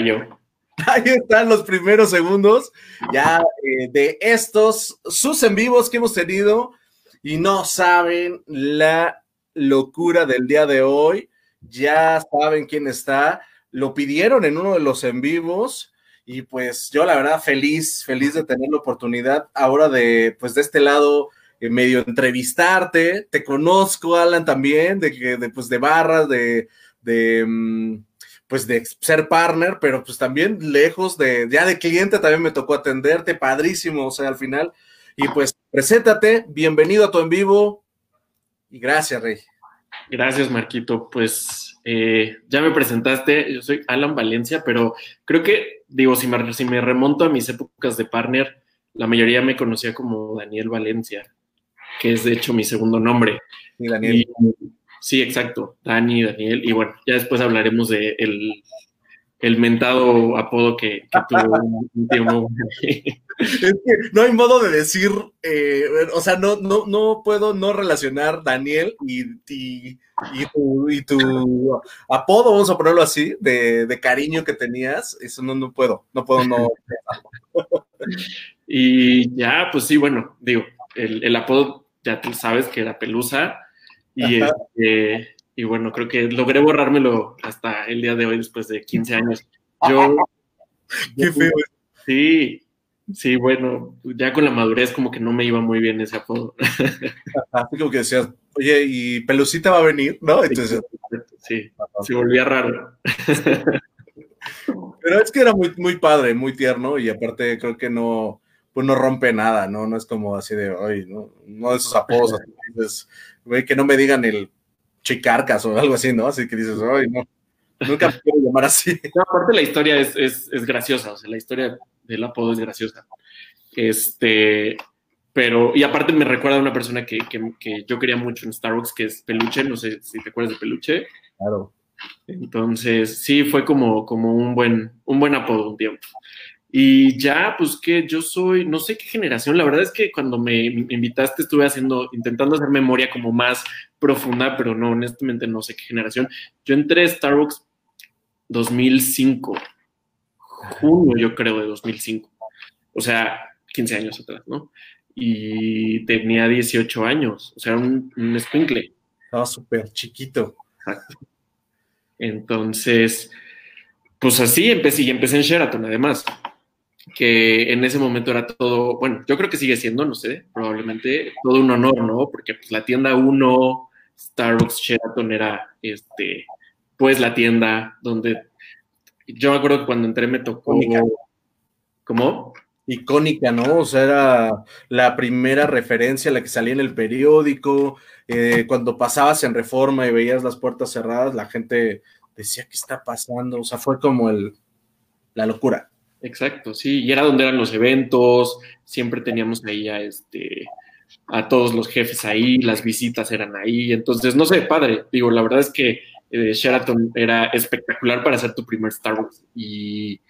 cayó. Ahí están los primeros segundos ya eh, de estos, sus en vivos que hemos tenido y no saben la locura del día de hoy. Ya saben quién está. Lo pidieron en uno de los en vivos y pues yo la verdad feliz, feliz de tener la oportunidad ahora de pues de este lado eh, medio entrevistarte. Te conozco, Alan, también, de que de, pues de barras, de, de mm, pues de ser partner, pero pues también lejos de, ya de cliente también me tocó atenderte, padrísimo, o sea, al final. Y pues, preséntate, bienvenido a tu en vivo y gracias, Rey. Gracias, Marquito. Pues eh, ya me presentaste, yo soy Alan Valencia, pero creo que, digo, si me, si me remonto a mis épocas de partner, la mayoría me conocía como Daniel Valencia, que es de hecho mi segundo nombre. Y Daniel. Sí, exacto. Dani, Daniel. Y bueno, ya después hablaremos de el, el mentado apodo que, tuvo un tiempo. Es que no hay modo de decir, eh, o sea, no, no, no puedo no relacionar Daniel y, y, y, tu, apodo, vamos a ponerlo así, de, de, cariño que tenías. Eso no, no puedo, no puedo no. y ya, pues sí, bueno, digo, el, el apodo ya tú sabes que era Pelusa y, este, y bueno, creo que logré borrármelo hasta el día de hoy, después de 15 años. Yo. Qué feo. Sí, sí, bueno, ya con la madurez, como que no me iba muy bien ese apodo. Así como que decías, oye, ¿y Pelucita va a venir? ¿No? Entonces. Sí, se volvía raro. Pero es que era muy, muy padre, muy tierno, y aparte creo que no, pues no rompe nada, ¿no? No es como así de, hoy, ¿no? No de esos apodos, así, güey, que no me digan el chicarcas o algo así, ¿no? Así que dices, ay, no, nunca me quiero llamar así. aparte la historia es, es, es, graciosa, o sea, la historia del apodo es graciosa. Este, pero, y aparte me recuerda a una persona que, que, que yo quería mucho en Starbucks, que es Peluche, no sé si te acuerdas de Peluche. Claro. Entonces, sí, fue como, como un, buen, un buen apodo un tiempo. Y ya, pues que yo soy, no sé qué generación, la verdad es que cuando me invitaste estuve haciendo, intentando hacer memoria como más profunda, pero no, honestamente no sé qué generación. Yo entré a Starbucks 2005, junio yo creo de 2005, o sea, 15 años atrás, ¿no? Y tenía 18 años, o sea, un, un. Estaba súper chiquito. Exacto. Entonces, pues así empecé y empecé en Sheraton además que en ese momento era todo, bueno, yo creo que sigue siendo, no sé, probablemente todo un honor, ¿no? Porque pues la tienda 1, Starbucks Sheraton era, este, pues la tienda donde, yo me acuerdo que cuando entré me tocó... Icónica. ¿Cómo? Icónica, ¿no? O sea, era la primera referencia, la que salía en el periódico, eh, cuando pasabas en reforma y veías las puertas cerradas, la gente decía, ¿qué está pasando? O sea, fue como el, la locura. Exacto, sí, y era donde eran los eventos, siempre teníamos ahí a, este, a todos los jefes ahí, las visitas eran ahí, entonces, no sé, padre, digo, la verdad es que eh, Sheraton era espectacular para hacer tu primer Starbucks y,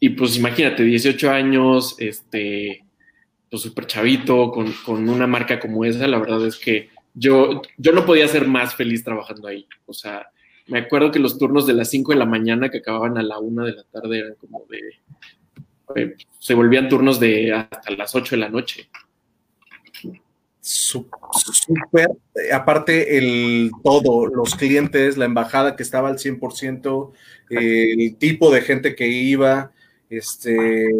y pues imagínate, 18 años, este, pues súper chavito, con, con, una marca como esa, la verdad es que yo, yo no podía ser más feliz trabajando ahí, o sea, me acuerdo que los turnos de las 5 de la mañana que acababan a la 1 de la tarde eran como de... Eh, se volvían turnos de hasta las 8 de la noche. Aparte el todo, los clientes, la embajada que estaba al 100%, eh, el tipo de gente que iba, este,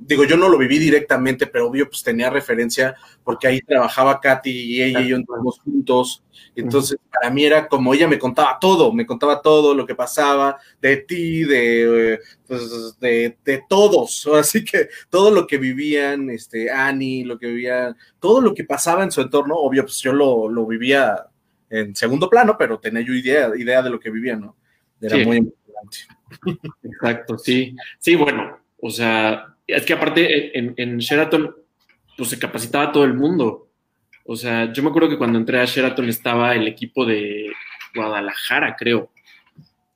digo, yo no lo viví directamente, pero obvio, pues tenía referencia porque ahí trabajaba Katy y ella y yo entramos juntos. Entonces, para mí era como ella me contaba todo, me contaba todo lo que pasaba de ti, de, pues, de, de todos. Así que todo lo que vivían, este, Annie, lo que vivía, todo lo que pasaba en su entorno, obvio, pues yo lo, lo vivía en segundo plano, pero tenía yo idea, idea de lo que vivía, ¿no? Era muy Exacto, sí. Sí, bueno, o sea, es que aparte en, en, Sheraton, pues se capacitaba todo el mundo. O sea, yo me acuerdo que cuando entré a Sheraton estaba el equipo de Guadalajara, creo.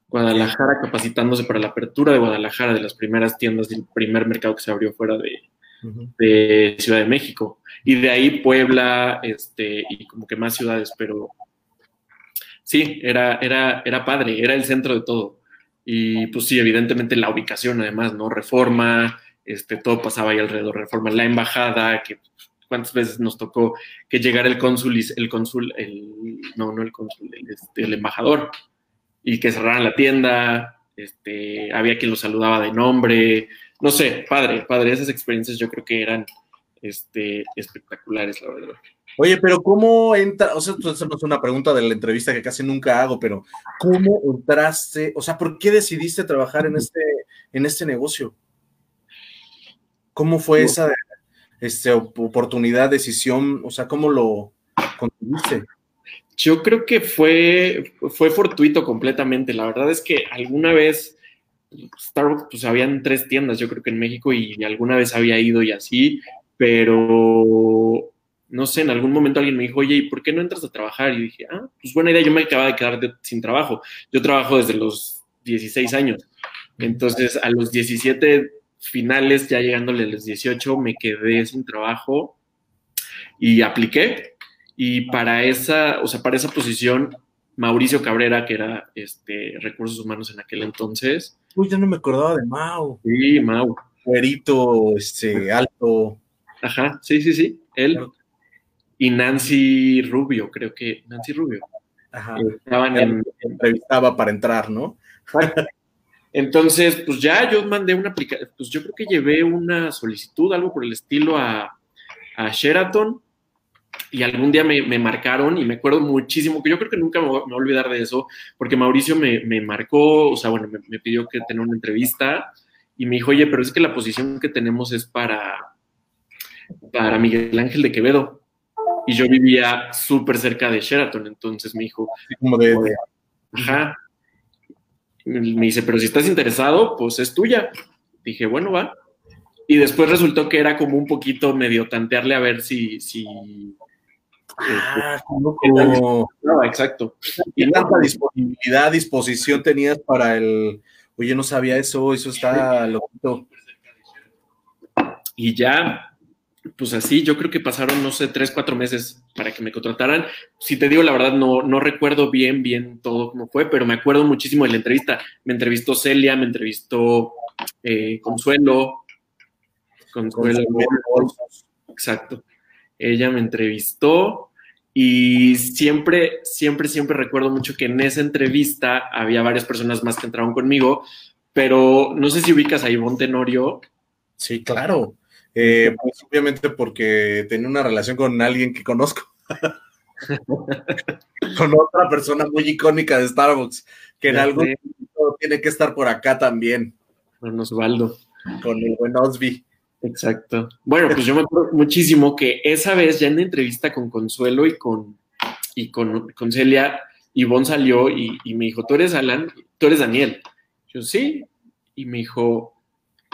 Guadalajara capacitándose para la apertura de Guadalajara, de las primeras tiendas del primer mercado que se abrió fuera de, de Ciudad de México. Y de ahí Puebla, este, y como que más ciudades, pero sí, era, era, era padre, era el centro de todo. Y pues sí, evidentemente la ubicación además, ¿no? Reforma, este, todo pasaba ahí alrededor, reforma, la embajada, que cuántas veces nos tocó que llegara el cónsul, el cónsul, el, no, no el cónsul, el, este, el embajador, y que cerraran la tienda, este, había quien lo saludaba de nombre, no sé, padre, padre, esas experiencias yo creo que eran este, espectaculares, la verdad. Oye, pero ¿cómo entra? O sea, no es una pregunta de la entrevista que casi nunca hago, pero ¿cómo entraste? O sea, ¿por qué decidiste trabajar en este, en este negocio? ¿Cómo fue esa este, oportunidad, decisión? O sea, ¿cómo lo conseguiste? Yo creo que fue, fue fortuito completamente. La verdad es que alguna vez Starbucks, pues habían tres tiendas, yo creo que en México, y alguna vez había ido y así, pero no sé, en algún momento alguien me dijo, oye, ¿y por qué no entras a trabajar? Y dije, ah, pues buena idea, yo me acababa de quedar sin trabajo. Yo trabajo desde los 16 años. Entonces, a los 17 finales, ya llegándole a los 18, me quedé sin trabajo y apliqué. Y para esa, o sea, para esa posición, Mauricio Cabrera, que era este, recursos humanos en aquel entonces. Uy, ya no me acordaba de Mau. Sí, Mau. Güerito, este, alto. Ajá, sí, sí, sí, él. Y Nancy Rubio, creo que, Nancy Rubio. Ajá. Estaban en, entrevistaba para entrar, ¿no? Entonces, pues ya yo mandé una aplicación, pues yo creo que llevé una solicitud, algo por el estilo a, a Sheraton, y algún día me, marcaron y me acuerdo muchísimo, que yo creo que nunca me voy, a olvidar de eso, porque Mauricio me, marcó, o sea, bueno, me, pidió que tenga una entrevista y me dijo, oye, pero es que la posición que tenemos es para, para Miguel Ángel de Quevedo. Y yo vivía súper cerca de Sheraton, entonces me dijo, como de, ajá. Me dice, pero si estás interesado, pues es tuya. Dije, bueno, va. Y después resultó que era como un poquito medio tantearle a ver si, si Ah, como... No, exacto. ¿Y tanta disponibilidad, disposición tenías para el... Oye, no sabía eso, eso está loquito. Y ya, pues así, yo creo que pasaron, no sé, tres, cuatro meses para que me contrataran. Si te digo la verdad, no, no recuerdo bien, bien todo cómo fue, pero me acuerdo muchísimo de la entrevista. Me entrevistó Celia, me entrevistó eh, Consuelo. Consuelo. Exacto. Ella me entrevistó y siempre, siempre, siempre recuerdo mucho que en esa entrevista había varias personas más que entraron conmigo, pero no sé si ubicas a Ivonne Tenorio. Sí, claro. Eh, pues obviamente porque tenía una relación con alguien que conozco. con otra persona muy icónica de Starbucks, que en algún momento tiene que estar por acá también. Con Osvaldo. Con el buen Osby. Exacto. Bueno, pues yo me acuerdo muchísimo que esa vez ya en la entrevista con Consuelo y con, y con, con Celia, Ivonne salió y, me dijo, ¿tú eres Alan? ¿Tú eres Daniel? Yo, sí. Y me dijo,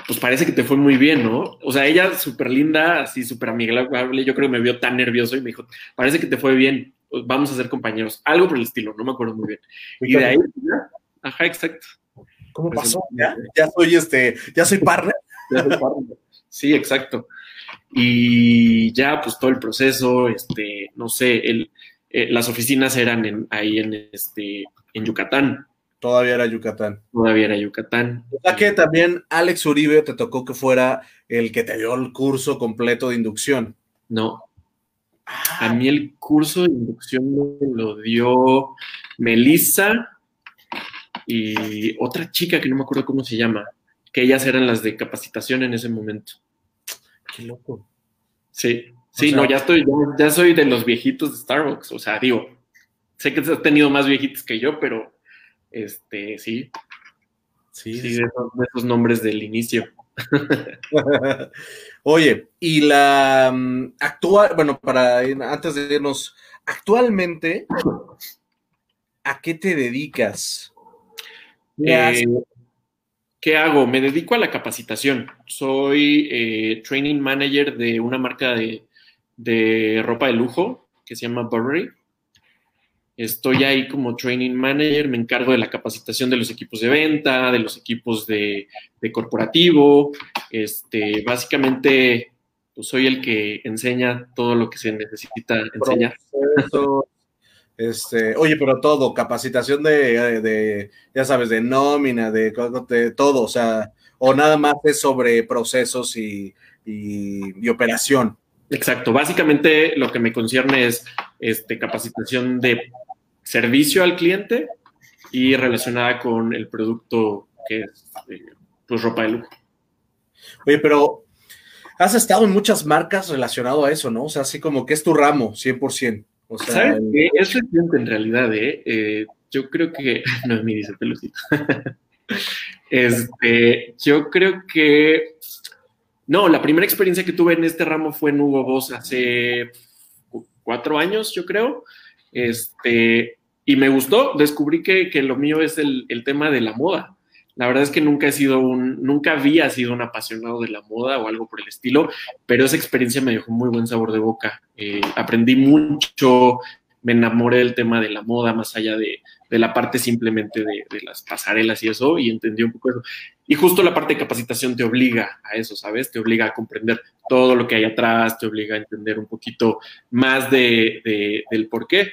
pues parece que te fue muy bien, ¿no? O sea, ella súper linda, así súper amigable, yo creo que me vio tan nervioso y me dijo, parece que te fue bien, vamos a ser compañeros. Algo por el estilo, no me acuerdo muy bien. Y de ahí, ajá, exacto. ¿Cómo pues, pasó? Ya, ya soy este, ya soy partner. Ya soy partner. Sí, exacto. Y ya, pues todo el proceso, este, no sé, el, eh, las oficinas eran en, ahí en, este, en Yucatán. Todavía era Yucatán. Todavía era Yucatán. O sea que también Alex Uribe te tocó que fuera el que te dio el curso completo de inducción. No. A ah. mí el curso de inducción me lo dio Melissa y otra chica que no me acuerdo cómo se llama que ellas eran las de capacitación en ese momento. Qué loco. Sí, sí, no, ya estoy, ya, soy de los viejitos de Starbucks. O sea, digo, sé que has tenido más viejitos que yo, pero este, sí. Sí, sí, de, esos, nombres del inicio. Oye, y la mm, actual, bueno, para antes de irnos, actualmente, ¿a qué te dedicas? Eh, ¿Qué hago? Me dedico a la capacitación. Soy eh, training manager de una marca de, ropa de lujo que se llama Burberry. Estoy ahí como training manager, me encargo de la capacitación de los equipos de venta, de los equipos de, corporativo. Este, básicamente, pues soy el que enseña todo lo que se necesita enseñar. Este, oye, pero todo, capacitación de, ya sabes, de nómina, de, de, todo, o sea, o nada más es sobre procesos y, y, operación. Exacto, básicamente lo que me concierne es este, capacitación de servicio al cliente y relacionada con el producto que es eh, pues ropa de lujo. Oye, pero has estado en muchas marcas relacionado a eso, ¿no? O sea, así como que es tu ramo, 100%. O sea, ¿Sabes qué? Es reciente en realidad, ¿eh? ¿eh? yo creo que... No, me dice pelucito. este, yo creo que... No, la primera experiencia que tuve en este ramo fue en Hugo Boss hace cuatro años, yo creo. Este, y me gustó, descubrí que, que lo mío es el, el tema de la moda. La verdad es que nunca he sido un, nunca había sido un apasionado de la moda o algo por el estilo, pero esa experiencia me dejó muy buen sabor de boca. Eh, aprendí mucho, me enamoré del tema de la moda, más allá de, la parte simplemente de, las pasarelas y eso, y entendí un poco eso. Y justo la parte de capacitación te obliga a eso, ¿sabes? Te obliga a comprender todo lo que hay atrás, te obliga a entender un poquito más de, del por qué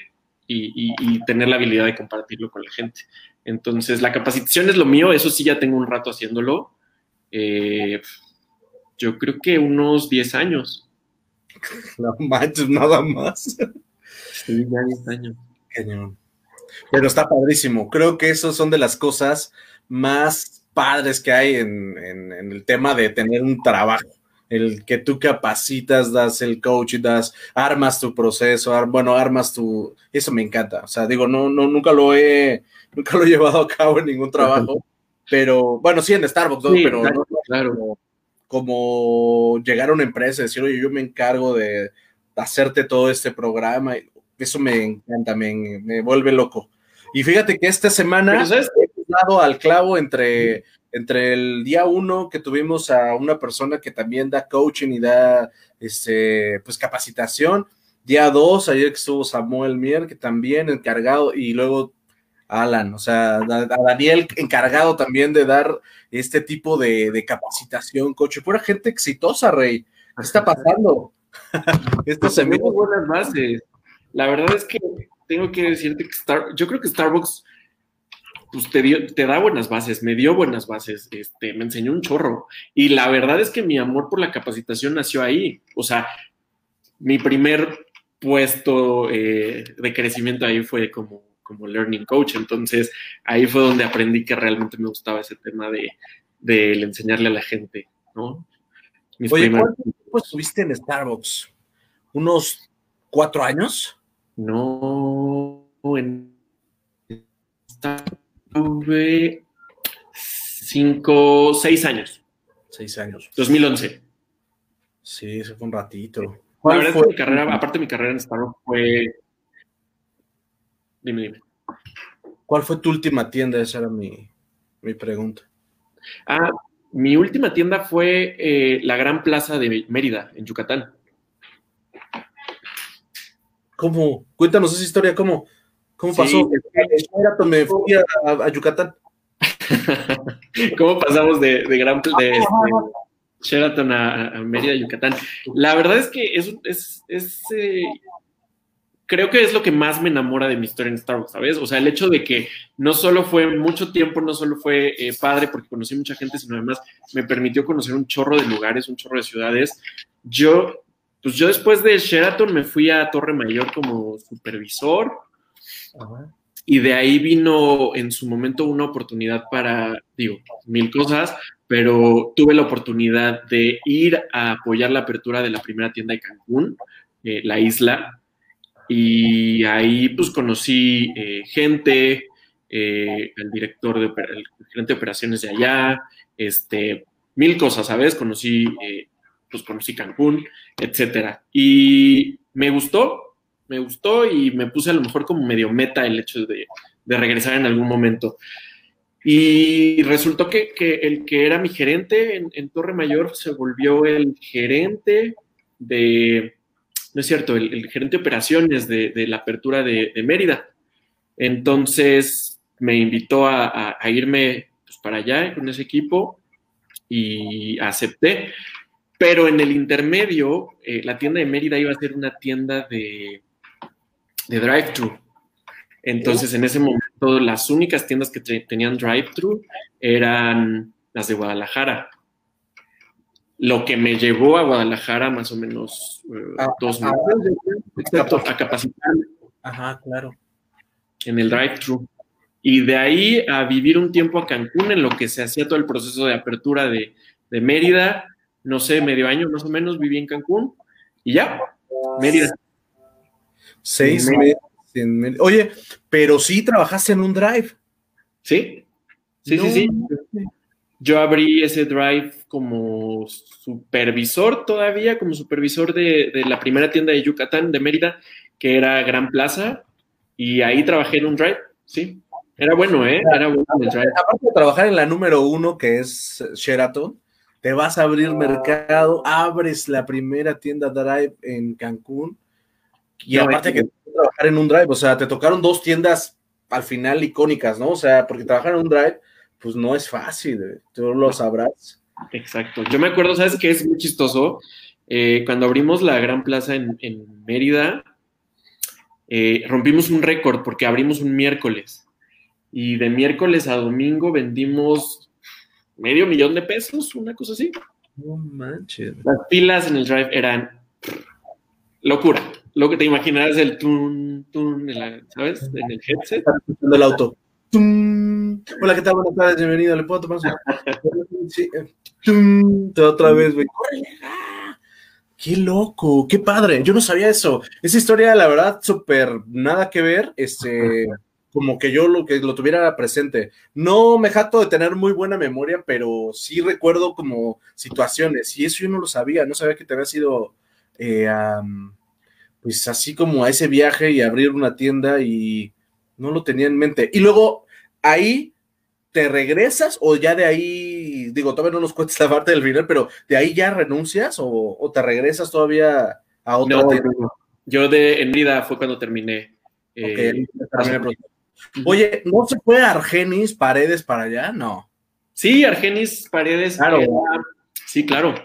y, y tener la habilidad de compartirlo con la gente. Entonces, la capacitación es lo mío, eso sí ya tengo un rato haciéndolo. Eh, yo creo que unos 10 años. No manches, nada más. Sí, ya 10 años. Pero está padrísimo. Creo que esas son de las cosas más padres que hay en, el tema de tener un trabajo. El que tú capacitas, das el coach, das, armas tu proceso, bueno, armas tu. Eso me encanta. O sea, digo, no, no, nunca lo he nunca lo he llevado a cabo en ningún trabajo, pero bueno, sí en Starbucks, pero claro, como, llegar a una empresa y decir, oye, yo me encargo de hacerte todo este programa, eso me encanta, me, vuelve loco. Y fíjate que esta semana he dado al clavo entre, entre el día uno que tuvimos a una persona que también da coaching y da este, pues capacitación. Día dos, ayer que estuvo Samuel Mier, que también encargado, y luego Alan, o sea, a, Daniel encargado también de dar este tipo de, capacitación, coche. Pura gente exitosa, Rey. ¿Qué está pasando? Esto se me buenas bases. La verdad es que tengo que decirte que Star, yo creo que Starbucks pues te, te da buenas bases, me dio buenas bases, este, me enseñó un chorro. Y la verdad es que mi amor por la capacitación nació ahí. O sea, mi primer puesto eh, de crecimiento ahí fue como como learning coach. Entonces ahí fue donde aprendí que realmente me gustaba ese tema de, enseñarle a la gente, ¿no? Oye, ¿cuánto tiempo estuviste en Starbucks? ¿Unos cuatro años? No, en estuve cinco, seis años. Seis años. 2011. Sí, eso fue un ratito. La verdad fue? mi carrera, aparte mi carrera en Starbucks fue Dime, dime. ¿Cuál fue tu última tienda? Esa era mi, pregunta. Ah, mi última tienda fue eh, la Gran Plaza de Mérida, en Yucatán. ¿Cómo? Cuéntanos esa historia, ¿cómo, cómo pasó? me fui a, Yucatán. ¿Cómo pasamos de, Gran de, este, Sheraton a, Mérida, Yucatán? La verdad es que es, es, es eh, creo que es lo que más me enamora de mi historia en Starbucks, ¿sabes? O sea, el hecho de que no solo fue mucho tiempo, no solo fue eh, padre porque conocí mucha gente, sino además me permitió conocer un chorro de lugares, un chorro de ciudades. Yo, pues yo después de Sheraton me fui a Torre Mayor como supervisor. Y de ahí vino en su momento una oportunidad para, digo, mil cosas, pero tuve la oportunidad de ir a apoyar la apertura de la primera tienda de Cancún, eh, la isla, y ahí pues conocí eh, gente, eh, el director de el gerente de operaciones de allá, este, mil cosas, ¿sabes? Conocí, eh, pues conocí Cancún, etcétera. Y me gustó, me gustó y me puse a lo mejor como medio meta el hecho de, regresar en algún momento. Y resultó que, el que era mi gerente en, en Torre Mayor se volvió el gerente de, no es cierto, el, gerente de operaciones de, la apertura de, Mérida. Entonces me invitó a, irme pues, para allá con ese equipo y acepté. Pero en el intermedio, eh, la tienda de Mérida iba a ser una tienda de, de drive-thru. Entonces, en ese momento, las únicas tiendas que tenían drive-thru eran las de Guadalajara. Lo que me llevó a Guadalajara más o menos eh, dos meses a capacitarme. Ajá, claro. En el drive-thru. Y de ahí a vivir un tiempo a Cancún, en lo que se hacía todo el proceso de apertura de, de Mérida, no sé, medio año más o menos viví en Cancún y ya, Mérida. Seis meses Oye, pero sí trabajaste en un drive. Sí, sí, sí, sí. Yo abrí ese drive como supervisor todavía, como supervisor de, la primera tienda de Yucatán, de Mérida, que era Gran Plaza, y ahí trabajé en un drive, sí. Era bueno, ¿eh? Era bueno el drive. Aparte de trabajar en la número uno, que es Sheraton, te vas a abrir mercado, abres la primera tienda drive en Cancún, y aparte que trabajar en un drive, o sea, te tocaron dos tiendas al final icónicas, ¿no? O sea, porque trabajar en un drive, pues no es fácil, eh, tú lo sabrás. Exacto. Yo me acuerdo, ¿sabes qué? Es muy chistoso. Eh, cuando abrimos la Gran Plaza en, Mérida, eh, rompimos un récord porque abrimos un miércoles. Y de miércoles a domingo vendimos medio millón de pesos, una cosa así. No manches. Las pilas en el drive eran locura lo que te imaginarás el tun, tun, ¿sabes? En el headset. del auto. Hola, ¿qué tal? Buenas tardes, bienvenido. ¿Le puedo tomar su... sí. Eh, otra vez, güey. ¡Qué loco! ¡Qué padre! Yo no sabía eso. Esa historia, la verdad, súper nada que ver. Este, como que yo lo que lo tuviera presente. No me jato de tener muy buena memoria, pero sí recuerdo como situaciones. Y eso yo no lo sabía. No sabía que te había sido eh, pues así como a ese viaje y abrir una tienda y no lo tenía en mente. Y luego ahí te regresas o ya de ahí, digo, todavía no nos cuentes la parte del final, pero de ahí ya renuncias o, te regresas todavía a otra tienda. Yo de en vida fue cuando terminé. Eh, Oye, ¿no se fue Argenis Paredes para allá? No. Sí, Argenis Paredes. Claro. sí, claro.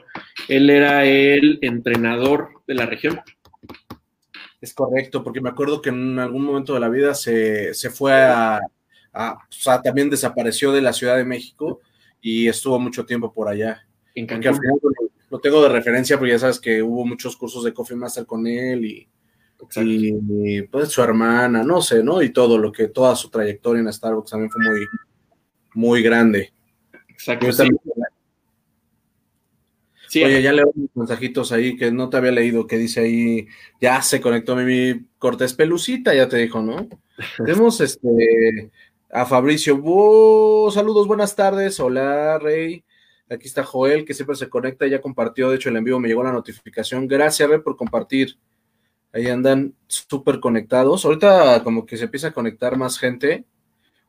Él era el entrenador de la región. Es correcto, porque me acuerdo que en algún momento de la vida se, fue a, o sea, también desapareció de la Ciudad de México y estuvo mucho tiempo por allá. En Cancún. lo tengo de referencia, porque ya sabes que hubo muchos cursos de Coffee Master con él y, y, pues su hermana, no sé, ¿no? Y todo lo que, toda su trayectoria en Starbucks también fue muy, muy grande. Exacto. Oye, ya leo unos mensajitos ahí que no te había leído, que dice ahí, ya se conectó mi Cortés Pelucita, ya te dijo, ¿no? Tenemos este a Fabricio, saludos, buenas tardes, hola Rey, aquí está Joel, que siempre se conecta, ya compartió, de hecho el envío me llegó la notificación, gracias Rey por compartir, ahí andan súper conectados, ahorita como que se empieza a conectar más gente.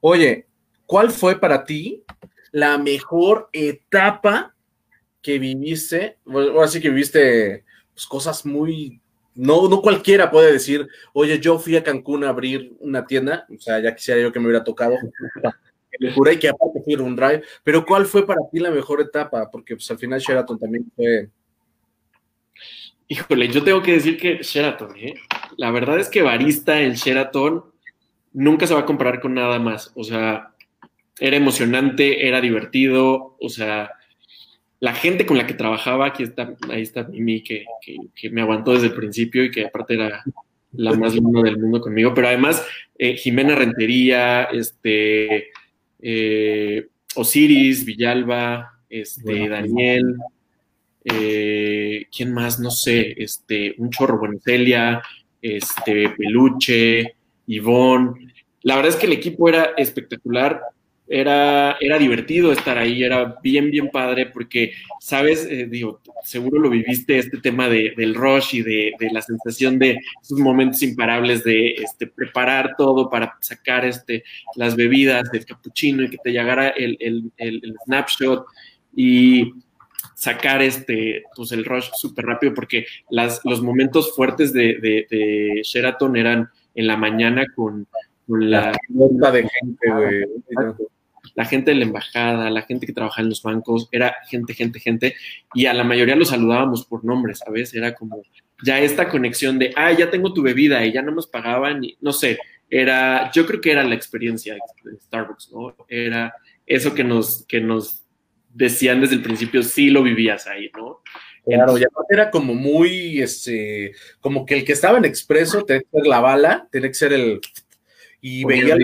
Oye, ¿cuál fue para ti la mejor etapa que viviste, o así que viviste pues, cosas muy, no, no cualquiera puede decir, oye, yo fui a Cancún a abrir una tienda, o sea, ya quisiera yo que me hubiera tocado, me juré que aparte fui a un drive, pero ¿cuál fue para ti la mejor etapa? Porque pues al final Sheraton también fue... Híjole, yo tengo que decir que Sheraton, ¿eh? la verdad es que barista en Sheraton nunca se va a comparar con nada más, o sea, era emocionante, era divertido, o sea, la gente con la que trabajaba, aquí está, ahí está Mimi, que, que, me aguantó desde el principio y que aparte era la más linda del mundo conmigo, pero además eh, Jimena Rentería, este, eh, Osiris, Villalba, este, Daniel, eh, ¿quién más? No sé, este, un chorro, bueno, Celia, este, Peluche, Ivonne. La verdad es que el equipo era espectacular era, era divertido estar ahí, era bien, bien padre, porque, sabes, eh, digo, seguro lo viviste, este tema de, del rush y de, la sensación de esos momentos imparables de este, preparar todo para sacar este, las bebidas del cappuccino y que te llegara el, snapshot y sacar este, pues el rush súper rápido, porque las, los momentos fuertes de, de Sheraton eran en la mañana con, la, la de gente, güey la gente de la embajada, la gente que trabajaba en los bancos, era gente, gente, gente, y a la mayoría los saludábamos por nombre, ¿sabes? Era como ya esta conexión de, ah, ya tengo tu bebida y ya no nos pagaban, y no sé, era, yo creo que era la experiencia de Starbucks, ¿no? Era eso que nos, que nos decían desde el principio, sí lo vivías ahí, ¿no? Claro, ya era como muy, este, como que el que estaba en expreso tenía que ser la bala, tenía que ser el, y veía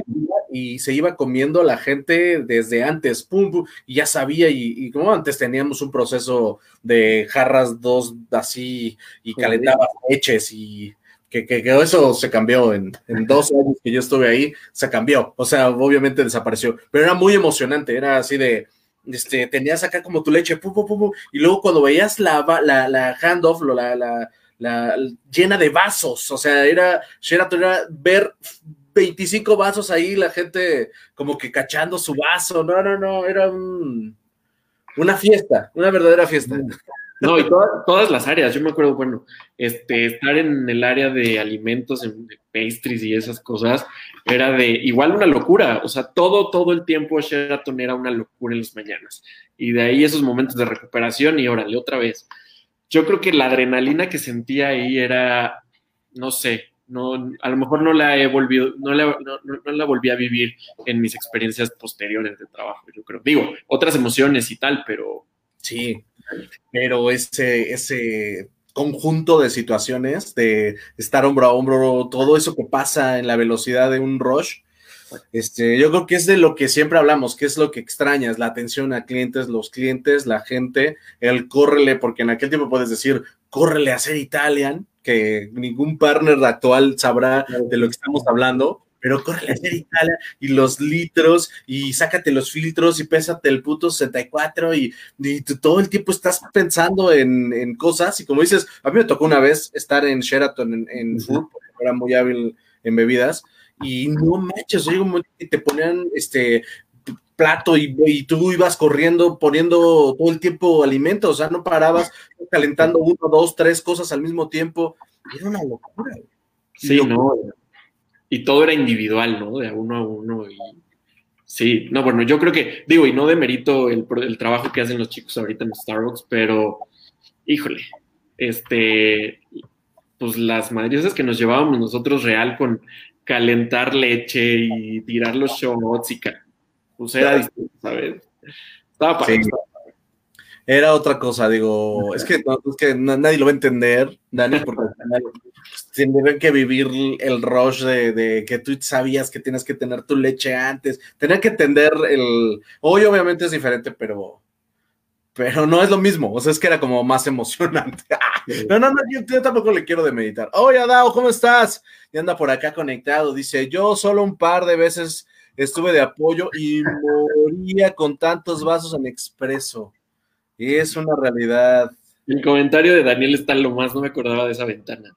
y se iba comiendo la gente desde antes, pum, pum, y ya sabía, y, como antes teníamos un proceso de jarras dos así, y calentaba leches, y que, que, eso se cambió en, en dos años que yo estuve ahí, se cambió, o sea, obviamente desapareció, pero era muy emocionante, era así de, este, tenías acá como tu leche, y luego cuando veías la, la, la handoff, la, la, llena de vasos, o sea, era, era ver 25 vasos ahí, la gente como que cachando su vaso, no, no, no, era una fiesta, una verdadera fiesta. No, y todas, las áreas, yo me acuerdo, bueno, este, estar en el área de alimentos, en, pastries y esas cosas, era de igual una locura, o sea, todo, todo el tiempo Sheraton era una locura en las mañanas. Y de ahí esos momentos de recuperación y órale, otra vez. Yo creo que la adrenalina que sentía ahí era, no sé, no, a lo mejor no la he volvido, no la, no la volví a vivir en mis experiencias posteriores de trabajo, yo creo. Digo, otras emociones y tal, pero... Sí, pero ese, ese conjunto de situaciones, de estar hombro a hombro, todo eso que pasa en la velocidad de un rush, este, yo creo que es de lo que siempre hablamos, que es lo que extrañas, la atención a clientes, los clientes, la gente, el córrele, porque en aquel tiempo puedes decir, córrele a ser Italian, que ningún partner actual sabrá de lo que estamos hablando, pero corre a hacer Italia y los litros y sácate los filtros y pésate el puto 64 y, y todo el tiempo estás pensando en, cosas y como dices, a mí me tocó una vez estar en Sheraton en, en food, porque era muy hábil en bebidas y no manches, oye, y te ponían este plato y, y, tú ibas corriendo poniendo todo el tiempo alimentos, o sea, no parabas calentando uno, dos, tres cosas al mismo tiempo. Era una locura. Sí, no, y todo era individual, ¿no? De a uno a uno. Y... Sí, no, bueno, yo creo que, digo, y no demerito el, el trabajo que hacen los chicos ahorita en Starbucks, pero, híjole, este, pues las madrizas que nos llevábamos nosotros real con calentar leche y tirar los shots y, pues era distinto, ¿sabes? Estaba para era otra cosa, digo, es que, es que nadie lo va a entender, Dani, porque tienen que vivir el rush de, que tú sabías que tienes que tener tu leche antes, tener que entender el, hoy obviamente es diferente, pero, pero no es lo mismo, o sea, es que era como más emocionante. no, no, no, yo, tampoco le quiero de meditar. Oye, Adao, ¿cómo estás? Y anda por acá conectado, dice, yo solo un par de veces estuve de apoyo y moría con tantos vasos en expreso. Es una realidad. El comentario de Daniel está lo más, no me acordaba de esa ventana.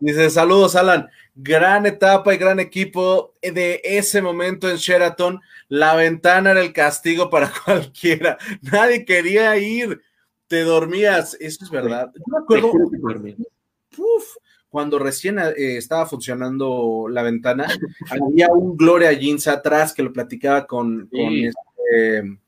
Dice, saludos Alan, gran etapa y gran equipo de ese momento en Sheraton. La ventana era el castigo para cualquiera. Nadie quería ir, te dormías, eso es verdad. Yo me acuerdo, cuando recién eh, estaba funcionando la ventana, había un Gloria Jeans atrás que lo platicaba con, con este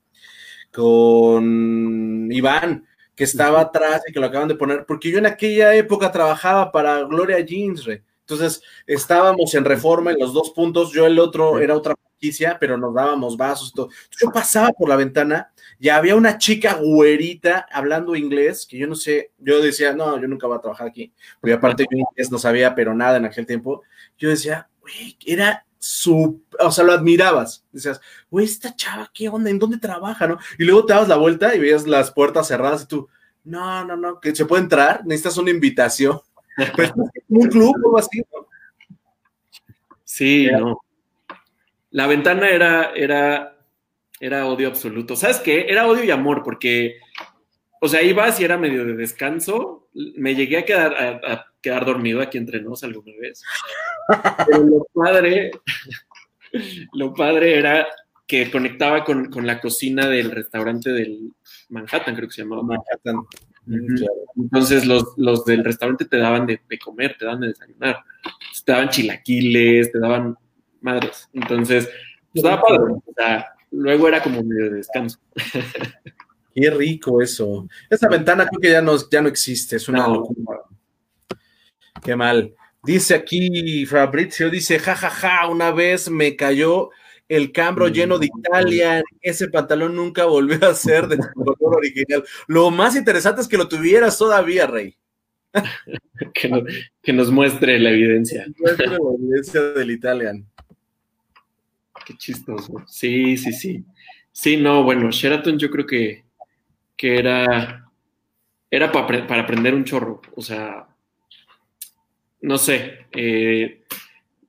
con Iván, que estaba atrás y que lo acaban de poner, porque yo en aquella época trabajaba para Gloria Jeans, entonces estábamos en reforma en los dos puntos, yo el otro era otra franquicia, pero nos dábamos vasos y todo. yo pasaba por la ventana y había una chica güerita hablando inglés, que yo no sé, yo decía, no, yo nunca voy a trabajar aquí, porque aparte yo inglés no sabía, pero nada en aquel tiempo. Yo decía, güey, era su, o sea, lo admirabas. Decías, güey, esta chava, ¿qué onda? ¿En dónde trabaja? ¿no? Y luego te dabas la vuelta y veías las puertas cerradas y tú, no, no, no, que se puede entrar, necesitas una invitación. Pero un club o así, Sí, no. La ventana era, era, era odio absoluto. ¿Sabes qué? Era odio y amor, porque, o sea, ibas y era medio de descanso. Me llegué a quedar, a quedar dormido aquí entre nos alguna vez. Pero lo padre, lo padre era que conectaba con, la cocina del restaurante del Manhattan, creo que se llamaba. Manhattan. Entonces los, del restaurante te daban de, comer, te daban de desayunar. Te daban chilaquiles, te daban madres. Entonces, pues, estaba padre. O sea, luego era como medio de descanso. Qué rico eso. Esa ventana creo que ya no, ya no existe, es una locura. Qué mal. Dice aquí Fabrizio, dice, jajaja, ja, ja, una vez me cayó el cambro lleno de Italia, ese pantalón nunca volvió a ser de su color original. Lo más interesante es que lo tuvieras todavía, Rey. que, nos, muestre la evidencia. Muestre la evidencia del Italian. Qué chistoso. Sí, sí, sí. Sí, no, bueno, Sheraton yo creo que, que era, era para, para aprender un chorro. O sea, no sé, eh,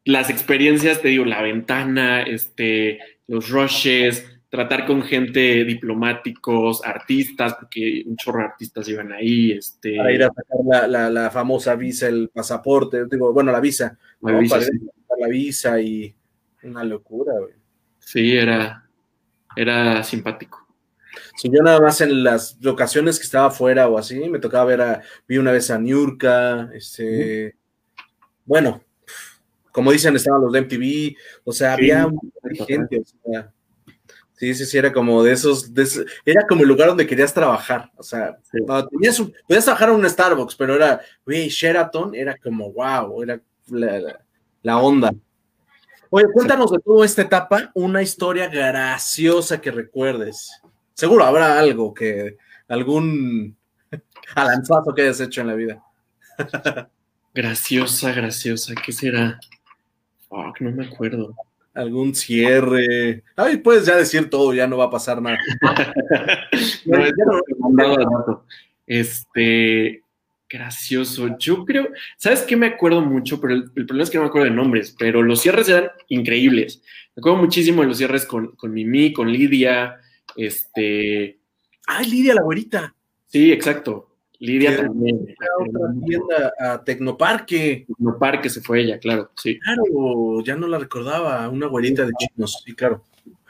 las experiencias, te digo, la ventana, este, los rushes, tratar con gente diplomáticos, artistas, porque un chorro de artistas iban ahí. Este... Para ir a sacar la, famosa visa, el pasaporte, digo, bueno, la visa, la, visa, para la visa y una locura, güey. Sí, era, era simpático. Si yo nada más en las ocasiones que estaba afuera o así, me tocaba ver a, vi una vez a Niurka, este, bueno, como dicen, estaban los de MTV, o sea, había gente, o sea, sí, sí, sí, era como de esos, era como el lugar donde querías trabajar, o sea, tenías podías trabajar en un Starbucks, pero era, güey, Sheraton era como, wow, era la, onda. Oye, cuéntanos de toda esta etapa, una historia graciosa que recuerdes. Seguro habrá algo que, algún alanzazo que hayas hecho en la vida. Graciosa, graciosa, ¿qué será? Fuck, no me acuerdo. Algún cierre. Ay, puedes ya decir todo, ya no va a pasar nada. no, este, gracioso. Yo creo, ¿sabes qué me acuerdo mucho? Pero el, problema es que no me acuerdo de nombres, pero los cierres eran increíbles. Me acuerdo muchísimo de los cierres con, con Mimi, con Lidia, este. Ay, Lidia, la güerita. Sí, exacto. Lidia también. otra tienda a Tecnoparque. Tecnoparque se fue ella, claro, sí. Claro, ya no la recordaba, una abuelita de chinos, sí, claro.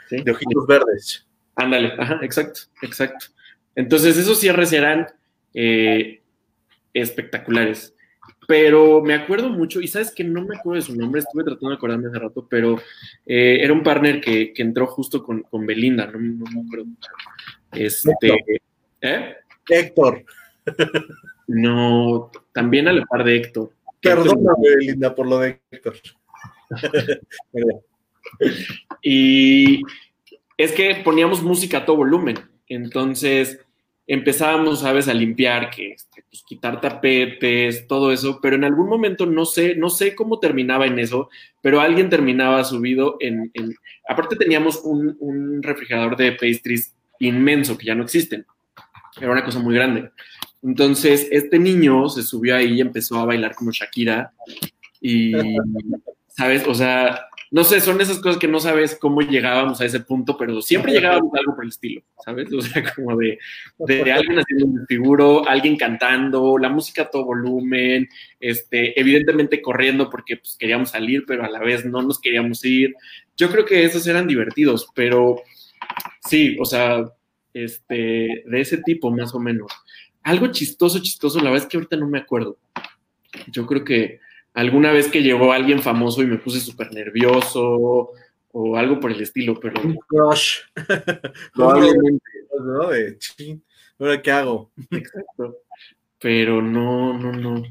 De ojitos verdes. Ándale, ajá, exacto, exacto. Entonces, esos cierres eran eh, espectaculares. Pero me acuerdo mucho, y sabes que no me acuerdo de su nombre, estuve tratando de acordarme hace rato, pero eh, era un partner que, entró justo con, Belinda, no, me acuerdo mucho. Este, ¿eh? Héctor. No, también a la par de Héctor. Perdóname, Linda, por lo de Héctor. y es que poníamos música a todo volumen. Entonces empezábamos, sabes, a limpiar, que este, pues, quitar tapetes, todo eso, pero en algún momento no sé, no sé cómo terminaba en eso, pero alguien terminaba subido en, aparte teníamos un, un refrigerador de pastries inmenso que ya no existen. Era una cosa muy grande. Entonces, este niño se subió ahí y empezó a bailar como Shakira. Y, ¿sabes? O sea, no sé, son esas cosas que no sabes cómo llegábamos a ese punto, pero siempre llegábamos a algo por el estilo, ¿sabes? O sea, como de, de alguien haciendo un figuro, alguien cantando, la música a todo volumen, este, evidentemente corriendo porque pues, queríamos salir, pero a la vez no nos queríamos ir. Yo creo que esos eran divertidos, pero sí, o sea, este, de ese tipo más o menos algo chistoso, chistoso, la verdad es que ahorita no me acuerdo. Yo creo que alguna vez que llegó alguien famoso y me puse súper nervioso o algo por el estilo, pero... Un crush. Probablemente. ¿no? De, ¿Ahora qué hago? Exacto. Pero no, no, no.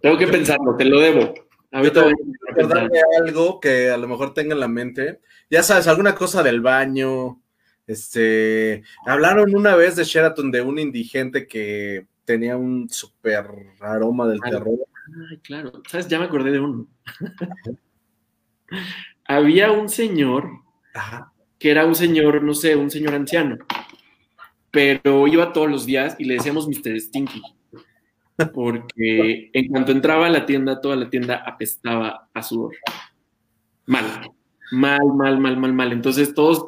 Tengo que pensarlo, te lo debo. Ahorita voy a recordarme algo que a lo mejor tenga en la mente. Ya sabes, alguna cosa del baño, este, hablaron una vez de Sheraton de un indigente que tenía un súper aroma del terror. Ay, claro, sabes, ya me acordé de uno. Había un señor que era un señor, no sé, un señor anciano, pero iba todos los días y le decíamos Mr. Stinky, porque en cuanto entraba a la tienda, toda la tienda apestaba a sudor. Mal, mal, mal, mal, mal, mal. Entonces todos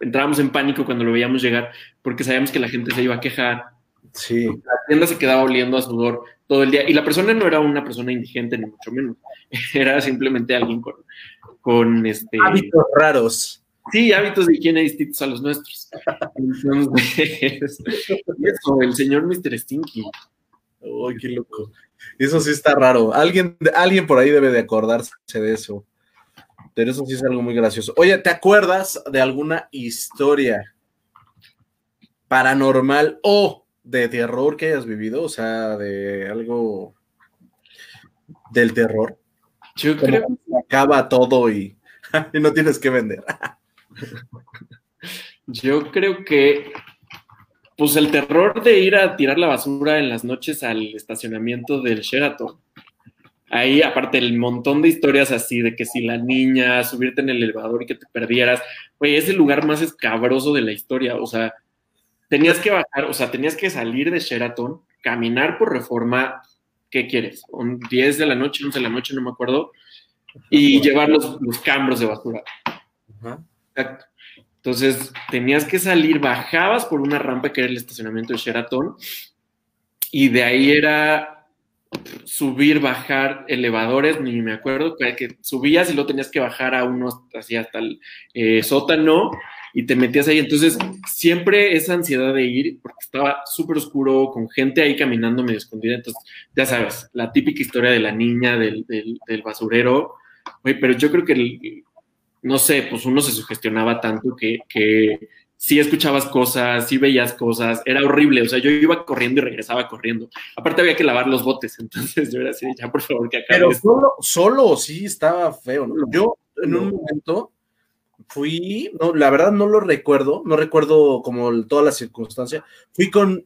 entrábamos en pánico cuando lo veíamos llegar porque sabíamos que la gente se iba a quejar. Sí. La tienda se quedaba oliendo a sudor todo el día y la persona no era una persona indigente ni mucho menos, era simplemente alguien con, con este... hábitos raros. Sí, hábitos de higiene distintos a los nuestros. Entonces, eso, el señor Mr. Stinky. Uy, qué loco. Eso sí está raro. Alguien, alguien por ahí debe de acordarse de eso. Pero eso sí es algo muy gracioso. Oye, ¿te acuerdas de alguna historia paranormal o de terror que hayas vivido? O sea, de algo del terror. Yo creo que acaba todo y, y no tienes que vender. Yo creo que pues el terror de ir a tirar la basura en las noches al estacionamiento del Sheraton. Ahí, aparte, el montón de historias así de que si la niña, subirte en el elevador y que te perdieras, güey, es el lugar más escabroso de la historia. O sea, tenías que bajar, o sea, tenías que salir de Sheraton, caminar por reforma, ¿qué quieres? Un 10 de la noche, 11 de la noche, no me acuerdo, y llevar los, los cambros de basura. Exacto. Entonces, tenías que salir, bajabas por una rampa que era el estacionamiento de Sheraton, y de ahí era subir, bajar elevadores, ni me acuerdo, que subías y lo tenías que bajar a unos, así hasta el eh, sótano, y te metías ahí. Entonces, siempre esa ansiedad de ir, porque estaba súper oscuro, con gente ahí caminando medio escondida. Entonces, ya sabes, la típica historia de la niña, del, del, basurero. pero yo creo que no sé, pues uno se sugestionaba tanto que, que sí escuchabas cosas, sí veías cosas, era horrible, o sea, yo iba corriendo y regresaba corriendo. Aparte había que lavar los botes, entonces yo era así, ya por favor que acabe. Pero solo, solo sí estaba feo, ¿no? Yo en un momento fui, no, la verdad no lo recuerdo, no recuerdo como toda la circunstancia, fui con,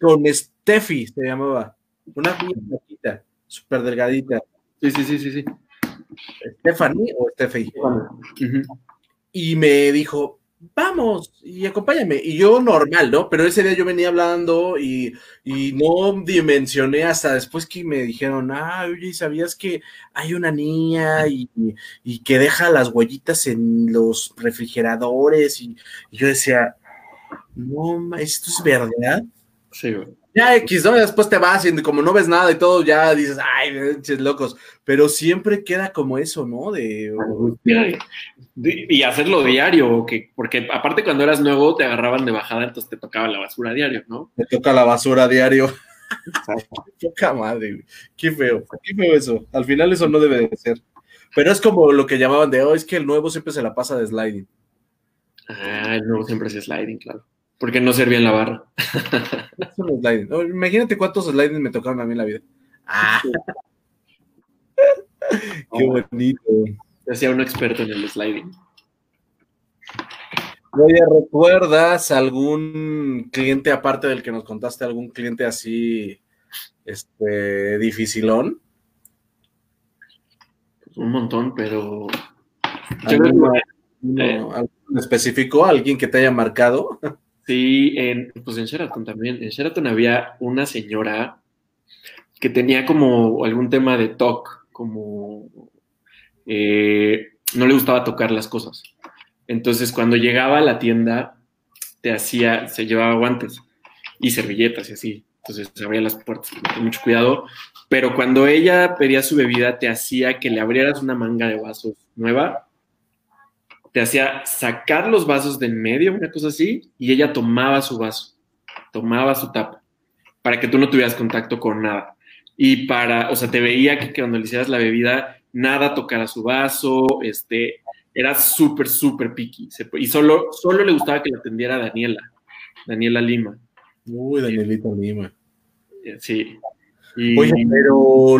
con Steffi, se llamaba, una niña súper delgadita. Sí, sí, sí, sí, sí. Stephanie o Steffi. Y me dijo, vamos y acompáñame. Y yo normal, ¿no? Pero ese día yo venía hablando y, no dimensioné hasta después que me dijeron, ah, oye, ¿sabías que hay una niña y, que deja las huellitas en los refrigeradores? Y, y yo decía, no, ¿esto es verdad? Sí, ya X, ¿no? Después te vas y como no ves nada y todo, ya dices, ay, locos. Pero siempre queda como eso, ¿no? De, y hacerlo diario, que, porque aparte cuando eras nuevo te agarraban de bajada, entonces te tocaba la basura diario, ¿no? Te toca la basura diario. Poca madre, qué feo, qué feo eso. Al final eso no debe de ser. Pero es como lo que llamaban de, oh, es que el nuevo siempre se la pasa de sliding. Ah, el nuevo siempre es sliding, claro. Porque no servía en la barra. imagínate cuántos slidings me tocaron a mí en la vida. Ah. Qué bonito. Te hacía un experto en el sliding. Oye, ¿recuerdas algún cliente aparte del que nos contaste, algún cliente así, este, dificilón? Pues un montón, pero. ¿Algún, ¿Algún específico? ¿Alguien que te haya marcado? Sí, en, pues en Sheraton también. En Sheraton había una señora que tenía como algún tema de TOC, como eh, no le gustaba tocar las cosas. Entonces, cuando llegaba a la tienda, te hacía, se llevaba guantes y servilletas y así. Entonces se abría las puertas con mucho cuidado. Pero cuando ella pedía su bebida, te hacía que le abrieras una manga de vasos nueva te hacía sacar los vasos de en medio, una cosa así, y ella tomaba su vaso, tomaba su tapa, para que tú no tuvieras contacto con nada. Y para, o sea, te veía que, cuando le hicieras la bebida, nada tocara su vaso, este, era súper, súper picky. Y solo, solo le gustaba que la atendiera Daniela, Daniela Lima. Uy, Danielita Lima. Eh, sí. Oye, pero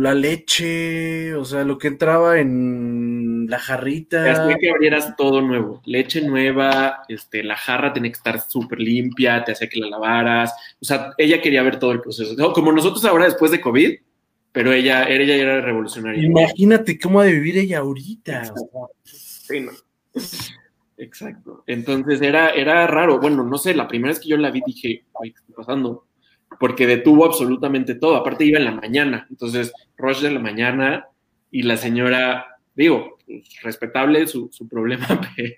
la leche, o sea, lo que entraba en la jarrita. Hacía que abrieras todo nuevo, leche nueva, este, la jarra tenía que estar súper limpia, te hacía que la lavaras, o sea, ella quería ver todo el proceso, como nosotros ahora después de COVID, pero ella, ella era revolucionaria. Imagínate cómo ha de vivir ella ahorita. Sí, no. Exacto. Entonces era, era raro. Bueno, no sé, la primera vez que yo la vi dije, ¿qué está pasando? porque detuvo absolutamente todo. Aparte iba en la mañana, entonces rush de la mañana y la señora, digo, respetable su, problema, pero...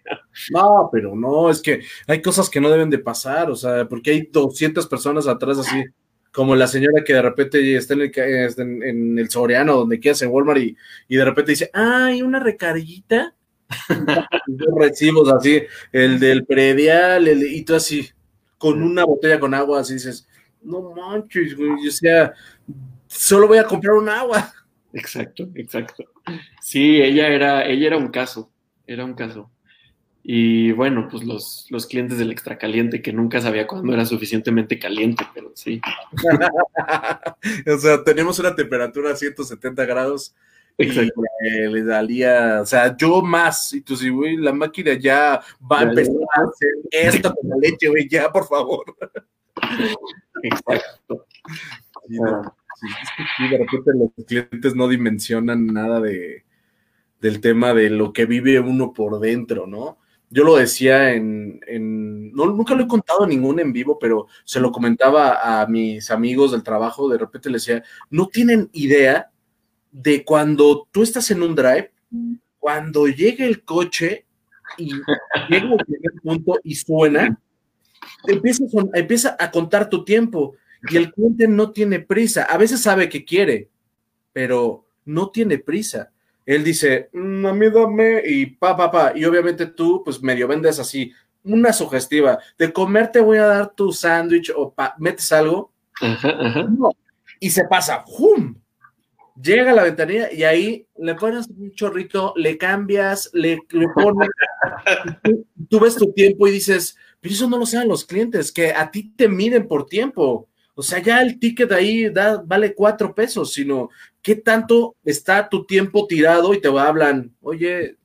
No, pero no, es que hay cosas que no deben de pasar, o sea, porque hay 200 personas atrás así, como la señora que de repente está en el, en, en el Soriano, donde quieras, en Walmart, y, y de repente dice, ay, una recarguita. recibos así, el del predial, el, y tú así, con una botella con agua, así dices, no manches, güey, o sea, solo voy a comprar un agua. Exacto, exacto. Sí, ella era, ella era un caso, era un caso. Y bueno, pues los, los clientes del extra caliente que nunca sabía cuándo era suficientemente caliente, pero sí. o sea, tenemos una temperatura a 170 grados. Exacto. Y, le daría, o sea, yo más. Y tú, si, güey, la máquina ya va a empezar a hacer esto con la leche, güey, ya, por favor. Exacto. De repente los clientes no dimensionan nada de, del tema de lo que vive uno por dentro, ¿no? Yo lo decía en, no, nunca lo he contado en ningún en vivo, pero se lo comentaba a mis amigos del trabajo, de repente les decía, no tienen idea de cuando tú estás en un drive, cuando llega el coche y llega al primer punto y suena, empieza a, empieza a contar tu tiempo y el cliente no tiene prisa. A veces sabe que quiere, pero no tiene prisa él dice, mm, a mí dame y pa, pa, pa. Y obviamente tú, pues medio vendes así, una sugestiva. De comer te voy a dar tu sándwich o metes algo. Y se pasa, ¡hum! Llega a la ventanilla y ahí le pones un chorrito, le cambias, le, pones. tú, ves tu tiempo y dices, pero eso no lo saben los clientes, que a ti te miden por tiempo. O sea, ya el ticket ahí da, vale cuatro pesos, sino qué tanto está tu tiempo tirado y te hablan, oye,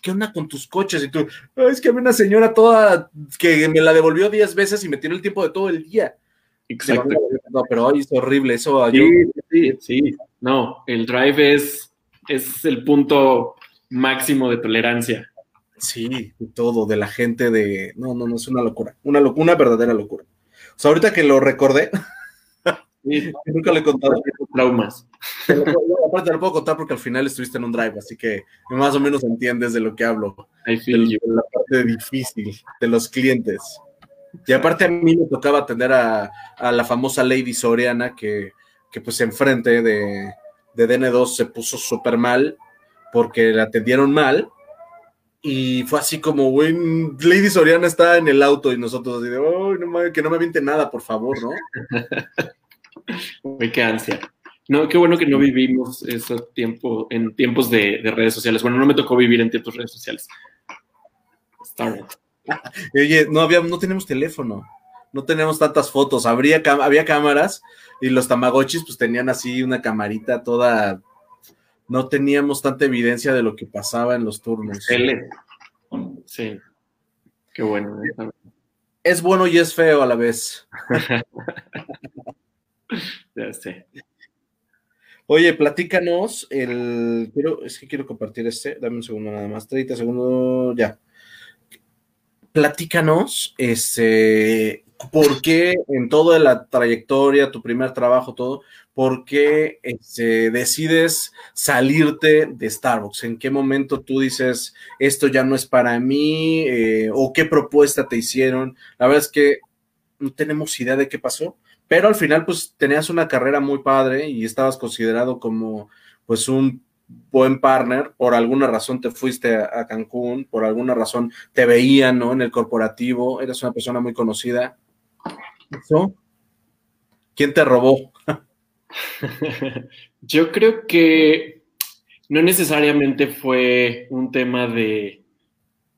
¿qué onda con tus coches? Y tú, es que había una señora toda que me la devolvió diez veces y me tiró el tiempo de todo el día. Exacto. No, pero hoy es horrible, eso. Sí, sí, sí. No, el drive es, es el punto máximo de tolerancia. Sí, todo, de la gente de. No, no, no, es una locura. Una, locura, una verdadera locura. O sea, ahorita que lo recordé, nunca le he contado. Traumas. aparte te lo puedo contar porque al final estuviste en un drive, así que más o menos entiendes de lo que hablo. De, la parte difícil de los clientes. Y aparte a mí me tocaba atender a, la famosa Lady Soriana que, que pues enfrente de, de DN2 se puso súper mal porque la atendieron mal y fue así como, güey, Lady Soriana está en el auto y nosotros así de, no, que no me aviente nada, por favor, ¿no? Güey, qué ansia. No, qué bueno que no vivimos ese tiempo en tiempos de, redes sociales. Bueno, no me tocó vivir en tiempos de redes sociales. Oye, no había, no tenemos teléfono, no tenemos tantas fotos. Habría, había cámaras y los tamagotchis pues tenían así una camarita toda no teníamos tanta evidencia de lo que pasaba en los turnos. Sí, qué bueno. ¿eh? Es bueno y es feo a la vez. ya sé. Oye, platícanos el. Quiero, es que quiero compartir este. Dame un segundo nada más. 30 segundos, ya. Platícanos, este, ¿por qué en toda la trayectoria, tu primer trabajo, todo, por qué este, decides salirte de Starbucks? ¿En qué momento tú dices, esto ya no es para mí? Eh, ¿O qué propuesta te hicieron? La verdad es que no tenemos idea de qué pasó, pero al final pues tenías una carrera muy padre y estabas considerado como pues un buen partner, por alguna razón te fuiste a, Cancún, por alguna razón te veían, ¿no? En el corporativo, eres una persona muy conocida. ¿Quién te robó? Yo creo que no necesariamente fue un tema de,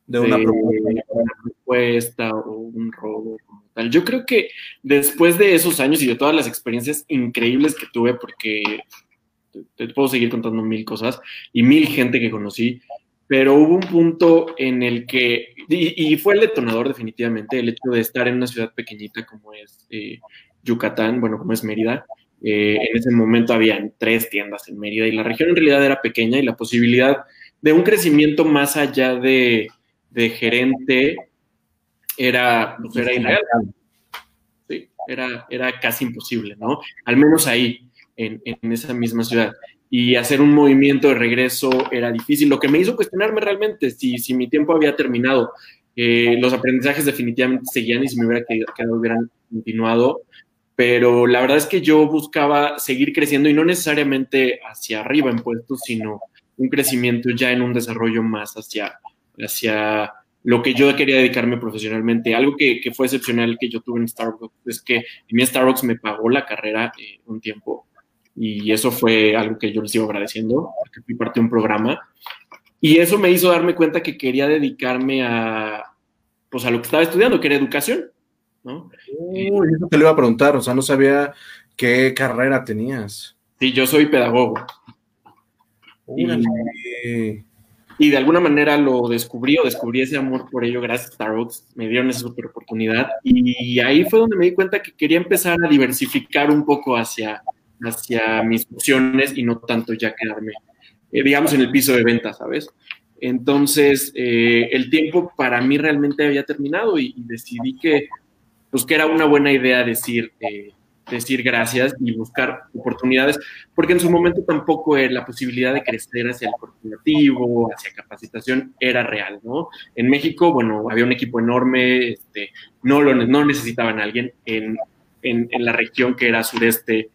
de, una, propuesta. o un robo como tal. Yo creo que después de esos años y de todas las experiencias increíbles que tuve, porque te, puedo seguir contando mil cosas y mil gente que conocí, pero hubo un punto en el que, y, fue el detonador definitivamente, el hecho de estar en una ciudad pequeñita como es eh, Yucatán, bueno, como es Mérida, eh, en ese momento habían tres tiendas en Mérida y la región en realidad era pequeña y la posibilidad de un crecimiento más allá de, gerente era, pues, era irreal. Sí, era, era casi imposible, ¿no? Al menos ahí, en, esa misma ciudad. Y hacer un movimiento de regreso era difícil, lo que me hizo cuestionarme realmente si, si mi tiempo había terminado. Eh, los aprendizajes definitivamente seguían y si me hubiera quedado, hubieran continuado pero la verdad es que yo buscaba seguir creciendo y no necesariamente hacia arriba en puestos, sino un crecimiento ya en un desarrollo más hacia, hacia lo que yo quería dedicarme profesionalmente. Algo que, fue excepcional que yo tuve en Starbucks es que mi Starbucks me pagó la carrera eh, un tiempo y eso fue algo que yo les sigo agradeciendo porque fui parte de un programa Y eso me hizo darme cuenta que quería dedicarme a, pues a lo que estaba estudiando, que era educación, ¿no? Uy, eso te lo iba a preguntar, o sea, no sabía qué carrera tenías. Sí, yo soy pedagogo. Y, y, de alguna manera lo descubrí o descubrí ese amor por ello gracias a Starbucks, me dieron esa super oportunidad y ahí fue donde me di cuenta que quería empezar a diversificar un poco hacia, hacia mis opciones y no tanto ya quedarme, eh, digamos, en el piso de venta, ¿sabes? Entonces, eh, el tiempo para mí realmente había terminado y, decidí que, pues, que era una buena idea decir, eh, decir gracias y buscar oportunidades, porque en su momento tampoco la posibilidad de crecer hacia el corporativo, hacia capacitación, era real, ¿no? En México, bueno, había un equipo enorme, este, no, lo, no necesitaban a alguien en, en, en la región que era sureste,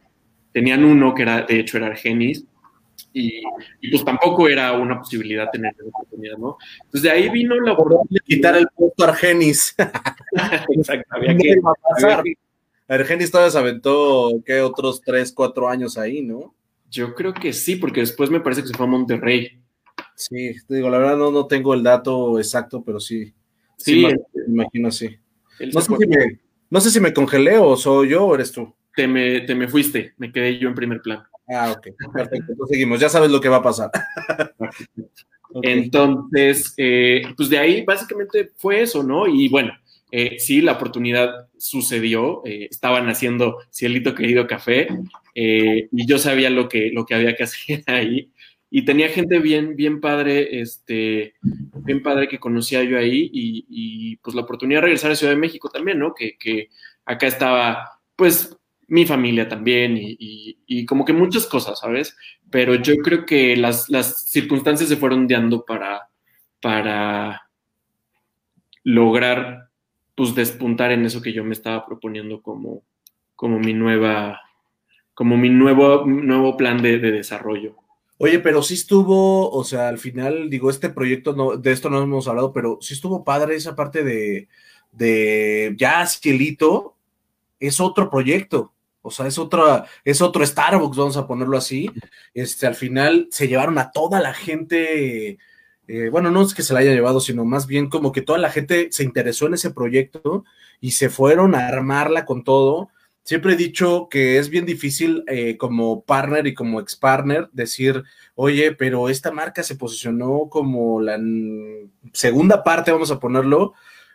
tenían uno que era, de hecho, era Argenis, y, pues tampoco era una posibilidad tener esa oportunidad, ¿no? Entonces de ahí vino la oportunidad de quitar el puesto a Argenis. Exacto, había que, pasar. Argenis todavía se aventó, ¿qué? Otros 3, 4 años ahí, ¿no? Yo creo que sí, porque después me parece que se fue a Monterrey. Sí, te digo, la verdad no, no tengo el dato exacto, pero sí. Sí, me, imagino así. No sé, si me, no sé, si me, congelé o soy yo o eres tú. Te me, te me fuiste, me quedé yo en primer plano. Ah, ok, perfecto. Entonces seguimos, ya sabes lo que va a pasar. Entonces, eh, pues de ahí básicamente fue eso, ¿no? Y bueno, eh, sí, la oportunidad sucedió, eh, estaban haciendo Cielito Querido Café y yo sabía lo que, lo que había que hacer ahí y tenía gente bien, bien padre, este, bien padre que conocía yo ahí y, pues la oportunidad de regresar a Ciudad de México también, ¿no? Que acá estaba, pues, mi familia también y, como que muchas cosas, ¿sabes? Pero yo creo que las, las circunstancias se fueron dando para, para lograr, pues, despuntar en eso que yo me estaba proponiendo como, como mi nueva, como mi nuevo, nuevo plan de, desarrollo. Oye, pero sí estuvo, o sea, al final, digo, este proyecto, no, de esto no hemos hablado, pero sí estuvo padre esa parte de, de ya Cielito, es otro proyecto. O sea, es otro, es otro Starbucks, vamos a ponerlo así. Este, al final se llevaron a toda la gente, eh, bueno, no es que se la haya llevado, sino más bien como que toda la gente se interesó en ese proyecto y se fueron a armarla con todo. Siempre he dicho que es bien difícil eh, como partner y como ex partner decir, oye, pero esta marca se posicionó como la segunda parte, vamos a ponerlo,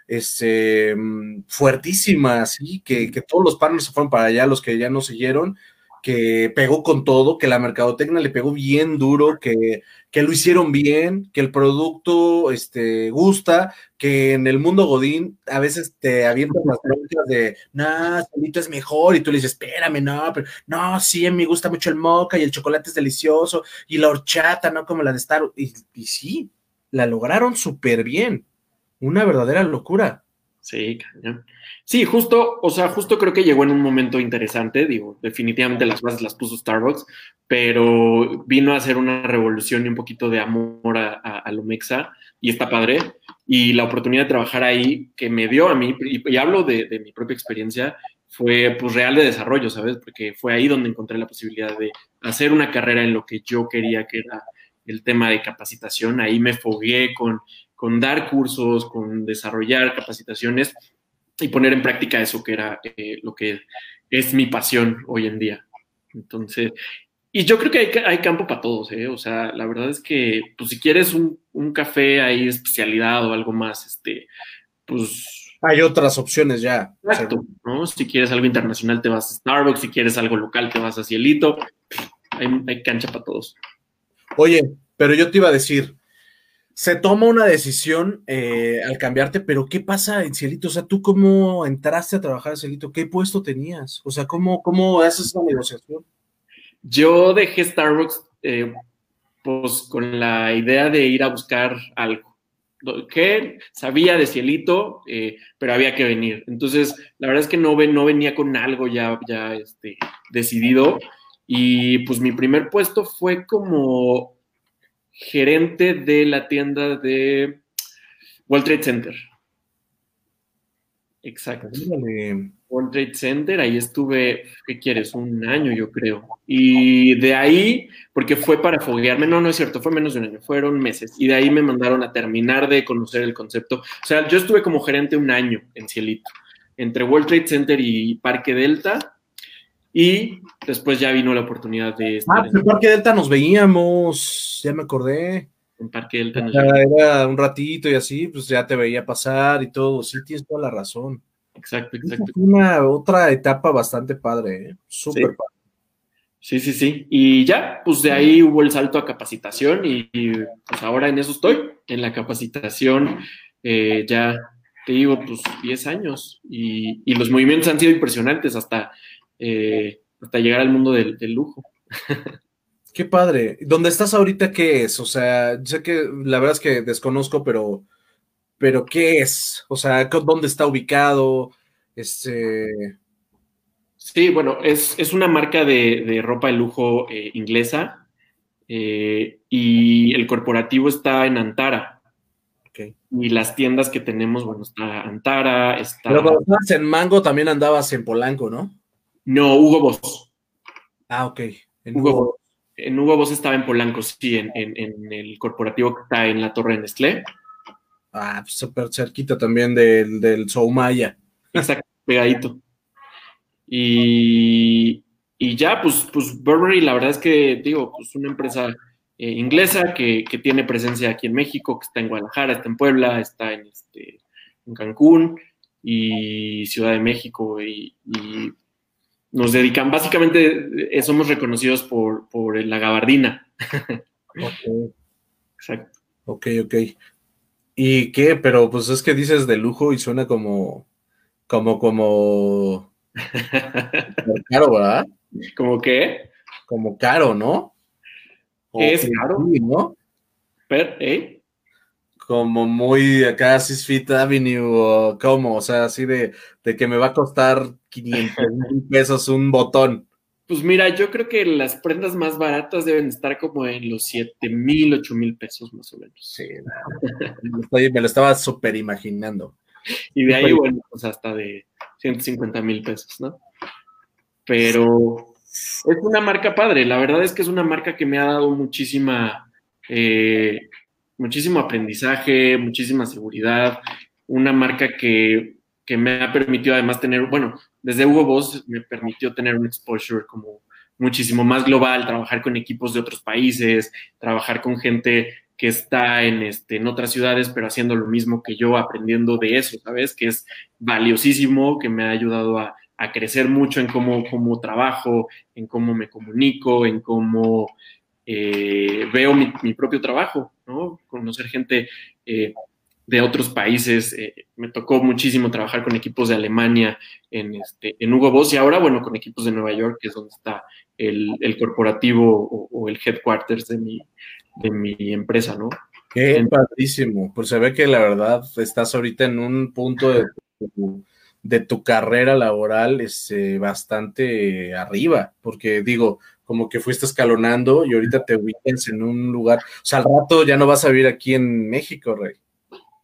este, mm, fuertísima, así, que, que, todos los partners se fueron para allá, los que ya no siguieron, que pegó con todo, que la mercadotecnia le pegó bien duro, que, que lo hicieron bien, que el producto este, gusta, que en el mundo Godín a veces te avientan las preguntas de, no, solito es mejor, y tú le dices, espérame, no, pero no, sí, a mí me gusta mucho el moca y el chocolate es delicioso, y la horchata, ¿no? Como la de Star, y, y sí, la lograron súper bien una verdadera locura. Sí, cañón. Sí, justo, o sea, justo creo que llegó en un momento interesante, digo, definitivamente las bases las puso Starbucks, pero vino a hacer una revolución y un poquito de amor a, a, Lomexa y está padre. Y la oportunidad de trabajar ahí que me dio a mí, y, hablo de, de, mi propia experiencia, fue pues real de desarrollo, ¿sabes? Porque fue ahí donde encontré la posibilidad de hacer una carrera en lo que yo quería, que era el tema de capacitación. Ahí me fogué con con dar cursos, con desarrollar capacitaciones y poner en práctica eso que era eh, lo que es mi pasión hoy en día. Entonces, y yo creo que hay, hay campo para todos, ¿eh? O sea, la verdad es que, pues si quieres un, un café ahí especialidad o algo más, este, pues... Hay otras opciones ya. Exacto, ¿no? Si quieres algo internacional te vas a Starbucks, si quieres algo local te vas a Cielito, hay, hay cancha para todos. Oye, pero yo te iba a decir, se toma una decisión eh, al cambiarte, pero ¿qué pasa en Cielito? O sea, ¿tú cómo entraste a trabajar en Cielito? ¿Qué puesto tenías? O sea, ¿cómo, cómo haces esa negociación? Yo dejé Starbucks eh, pues con la idea de ir a buscar algo que sabía de Cielito, eh, pero había que venir. Entonces, la verdad es que no, no venía con algo ya, ya este, decidido. Y pues mi primer puesto fue como gerente de la tienda de World Trade Center. Exacto. World Trade Center, ahí estuve, ¿qué quieres? Un año, yo creo. Y de ahí, porque fue para foguearme, no, no es cierto, fue menos de un año, fueron meses. Y de ahí me mandaron a terminar de conocer el concepto. O sea, yo estuve como gerente un año en Cielito, entre World Trade Center y Parque Delta. Y después ya vino la oportunidad de... Estar ah, en Parque Delta nos veíamos, ya me acordé. En Parque Delta nos Era un ratito y así, pues ya te veía pasar y todo. Sí, tienes toda la razón. Exacto, exacto. una otra etapa bastante padre, ¿eh? súper sí. padre. Sí, sí, sí. Y ya, pues de ahí hubo el salto a capacitación y, pues ahora en eso estoy, en la capacitación, eh, ya te digo, pues 10 años y, y, los movimientos han sido impresionantes hasta, eh, hasta llegar al mundo del, del lujo. Qué padre. ¿Dónde estás ahorita qué es? O sea, sé que la verdad es que desconozco, pero pero ¿qué es? O sea, ¿dónde está ubicado? Este... Sí, bueno, es, es una marca de, ropa de lujo eh, inglesa eh, y el corporativo está en Antara. Okay. Y las tiendas que tenemos, bueno, está Antara, está... Pero cuando estabas en Mango también andabas en Polanco, ¿no? No, Hugo Boss. Ah, ok. En Hugo, Hugo, en Hugo Boss estaba en Polanco, sí, en, en, en, el corporativo que está en la Torre de Nestlé. Ah, súper cerquita también del, del Soumaya. Exacto, pegadito. Y, y, ya, pues, pues Burberry, la verdad es que, digo, pues una empresa eh, inglesa que, que, tiene presencia aquí en México, que está en Guadalajara, está en Puebla, está en, este, en Cancún y Ciudad de México y, y nos dedican, básicamente eh, somos reconocidos por, por la gabardina. Ok. Exacto. Ok, ok. ¿Y qué? Pero pues es que dices de lujo y suena como, como, como caro, ¿verdad? ¿Como qué? Como caro, ¿no? O es caro, ¿no? Pero, ¿eh? Como muy acá, Six Feet Avenue, o como, o sea, así de, de que me va a costar 500 mil pesos un botón. Pues mira, yo creo que las prendas más baratas deben estar como en los 7 mil, 8 mil pesos más o menos. Sí, me lo estaba súper imaginando. Y de ahí, bueno, pues hasta de 150 mil pesos, ¿no? Pero es una marca padre, la verdad es que es una marca que me ha dado muchísima, eh, muchísimo aprendizaje, muchísima seguridad, una marca que, que me ha permitido además tener, bueno, desde Hugo Boss me permitió tener un exposure como muchísimo más global, trabajar con equipos de otros países, trabajar con gente que está en, este, en otras ciudades, pero haciendo lo mismo que yo, aprendiendo de eso, ¿sabes? Que es valiosísimo, que me ha ayudado a, a crecer mucho en cómo, cómo, trabajo, en cómo me comunico, en cómo eh, veo mi, mi, propio trabajo, ¿no? Conocer gente eh, de otros países. Eh, me tocó muchísimo trabajar con equipos de Alemania en, este, en Hugo Boss y ahora, bueno, con equipos de Nueva York, que es donde está el, el corporativo o, o, el headquarters de mi, de mi empresa, ¿no? Qué en, padrísimo. Pues se ve que la verdad estás ahorita en un punto de tu, de tu carrera laboral este, bastante arriba, porque digo, como que fuiste escalonando y ahorita te ubicas en un lugar, o sea, al rato ya no vas a vivir aquí en México, Rey.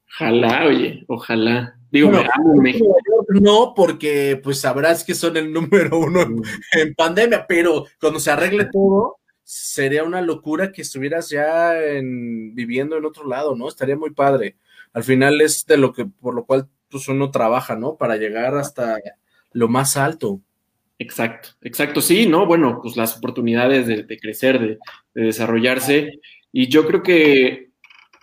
Ojalá, oye, ojalá. Digo, bueno, me México. No, porque pues sabrás que son el número uno mm. en pandemia, pero cuando se arregle todo, sería una locura que estuvieras ya en, viviendo en otro lado, ¿no? Estaría muy padre. Al final es de lo que, por lo cual, pues uno trabaja, ¿no? Para llegar hasta lo más alto. Exacto, exacto, sí, ¿no? Bueno, pues las oportunidades de, crecer, de, de desarrollarse. Y yo creo que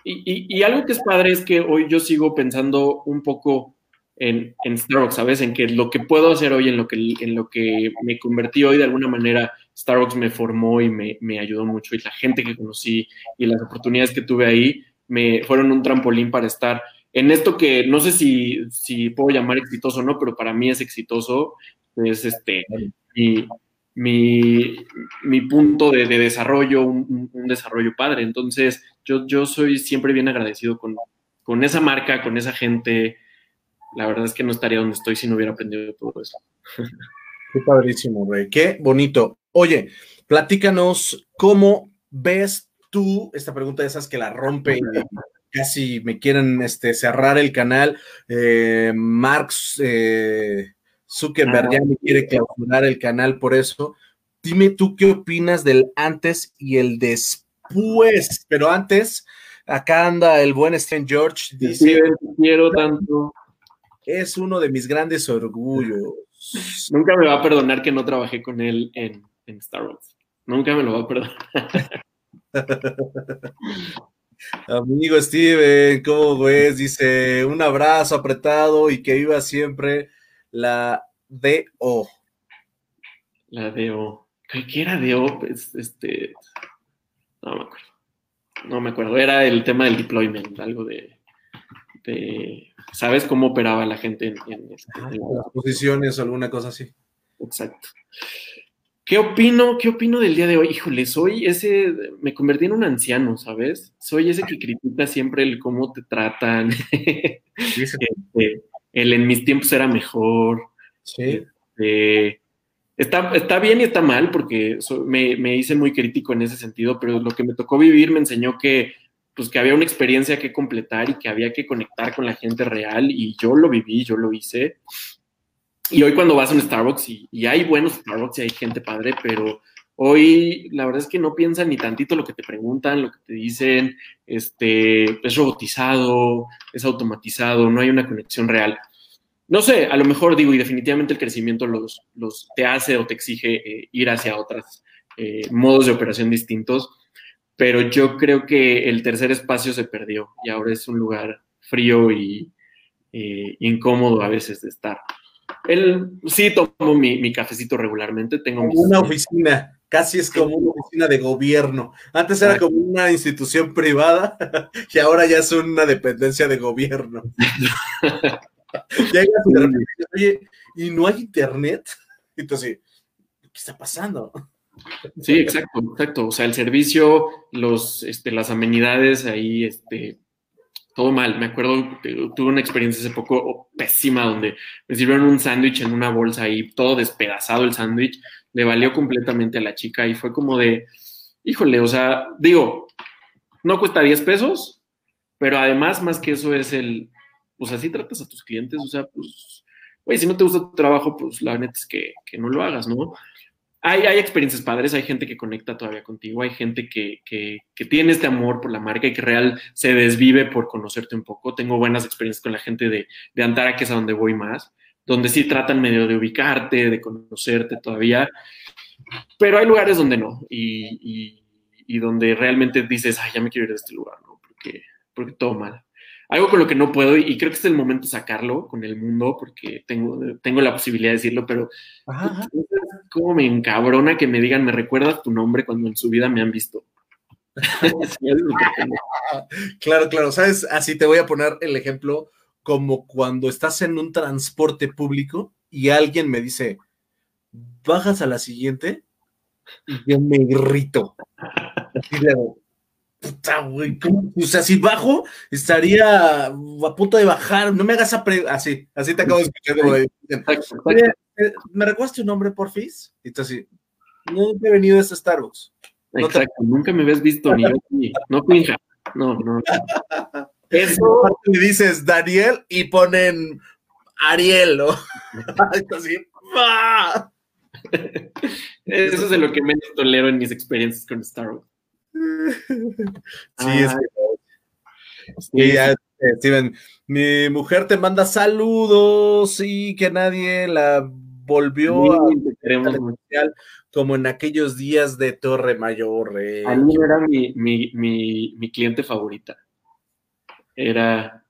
y, y, y, algo que es padre es que hoy yo sigo pensando un poco en, en, Starbucks, ¿sabes? En que lo que puedo hacer hoy, en lo que, en lo que me convertí hoy, de alguna manera, Starbucks me formó y me, me ayudó mucho. Y la gente que conocí y las oportunidades que tuve ahí me fueron un trampolín para estar en esto que no sé si, si puedo llamar exitoso o no, pero para mí es exitoso. Es este, y, mi, mi punto de, de desarrollo, un, un, desarrollo padre. Entonces, yo, yo soy siempre bien agradecido con, con esa marca, con esa gente. La verdad es que no estaría donde estoy si no hubiera aprendido todo eso. Qué padrísimo, Rey. Qué bonito. Oye, platícanos cómo ves tú esta pregunta de esas que la rompe y casi me quieren este, cerrar el canal. Eh, Marx, eh, Zuckerberg ya me quiere clausurar el canal por eso. Dime tú qué opinas del antes y el después. Pero antes, acá anda el buen Steven George. Dice, quiero tanto. Es uno de mis grandes orgullos. Nunca me va a perdonar que no trabajé con él en, en Starbucks. Nunca me lo va a perdonar. Amigo Steven, ¿cómo ves? Dice, un abrazo apretado y que viva siempre la DO. La DO. ¿Qué era DO? Pues, este, no me acuerdo. No me acuerdo. Era el tema del deployment, algo de, ¿sabes cómo operaba la gente en, en, este, las posiciones o alguna cosa así? Exacto. ¿Qué opino? ¿Qué opino del día de hoy? Híjole, soy ese, me convertí en un anciano, ¿sabes? Soy ese que critica siempre el cómo te tratan, este, el en mis tiempos era mejor. Sí. Este, está, está, bien y está mal porque me, me, hice muy crítico en ese sentido, pero lo que me tocó vivir me enseñó que, pues, que había una experiencia que completar y que había que conectar con la gente real y yo lo viví, yo lo hice. Y hoy cuando vas a un Starbucks y, hay buenos Starbucks y hay gente padre, pero hoy la verdad es que no piensan ni tantito lo que te preguntan, lo que te dicen, este, es robotizado, es automatizado, no hay una conexión real. No sé, a lo mejor digo, y definitivamente el crecimiento los, los te hace o te exige eh, ir hacia otros eh, modos de operación distintos, pero yo creo que el tercer espacio se perdió y ahora es un lugar frío y eh, incómodo a veces de estar. Él sí tomo mi, cafecito regularmente. Tengo una oficina, casi es como una oficina de gobierno. Antes era como una institución privada y ahora ya es una dependencia de gobierno. y oye, ¿y no hay internet? Entonces, ¿qué está pasando? Sí, exacto, exacto. O sea, el servicio, los, este, las amenidades ahí, este, todo mal. Me acuerdo, tuve una experiencia hace poco pésima donde me sirvieron un sándwich en una bolsa ahí, todo despedazado el sándwich, le valió completamente a la chica y fue como de, híjole, o sea, digo, no cuesta 10 pesos, pero además más que eso es el, pues así tratas a tus clientes, o sea, pues, güey, si no te gusta tu trabajo, pues la neta es que, que no lo hagas, ¿no? hay, hay, experiencias padres, hay gente que conecta todavía contigo, hay gente que, que, que, tiene este amor por la marca y que real se desvive por conocerte un poco. Tengo buenas experiencias con la gente de, de Antara, que es a donde voy más, donde sí tratan medio de ubicarte, de conocerte todavía, pero hay lugares donde no y, y, y donde realmente dices, ay, ya me quiero ir de este lugar, ¿no? Porque, porque todo mal algo con lo que no puedo, y creo que es el momento de sacarlo con el mundo, porque tengo, tengo la posibilidad de decirlo, pero como me encabrona que me digan, me recuerdas tu nombre cuando en su vida me han visto. claro, claro, sabes, así te voy a poner el ejemplo como cuando estás en un transporte público y alguien me dice, bajas a la siguiente, y yo me irrito. Y luego, puta, güey, o sea, si bajo, estaría a punto de bajar, no me hagas así, así te acabo de escuchar. Eh, ¿me recuerdas tu nombre, porfis? Y tú así, no he venido a este Starbucks. Exacto, nunca me habías visto ni yo, no pinja, no, no. Eso le dices Daniel y ponen Ariel, ¿no? así, Eso es de lo que menos tolero en mis experiencias con Starbucks. Sí, es que. Steven, mi mujer te manda saludos y que nadie la volvió a como en aquellos días de Torre Mayor. Eh. A mí era mi, mi, cliente favorita. Era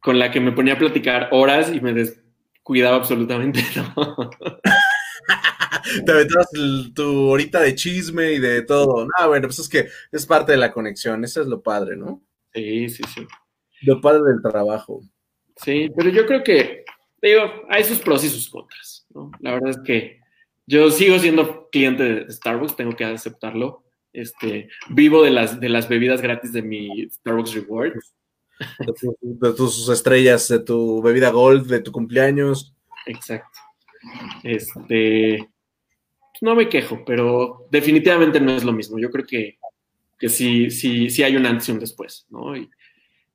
con la que me ponía a platicar horas y me descuidaba absolutamente todo. te aventabas tu horita de chisme y de todo. No, bueno, pues es que es parte de la conexión, eso es lo padre, ¿no? Sí, sí, sí. Lo padre del trabajo. Sí, pero yo creo que, digo, hay sus pros y sus contras, ¿no? La verdad es que yo sigo siendo cliente de Starbucks, tengo que aceptarlo. Este, vivo de las, de las bebidas gratis de mi Starbucks Rewards. De tus estrellas, de tu bebida gold, de tu cumpleaños. Exacto. Este, no me quejo, pero definitivamente no es lo mismo. Yo creo que, que sí, sí, sí hay un antes y un después, ¿no?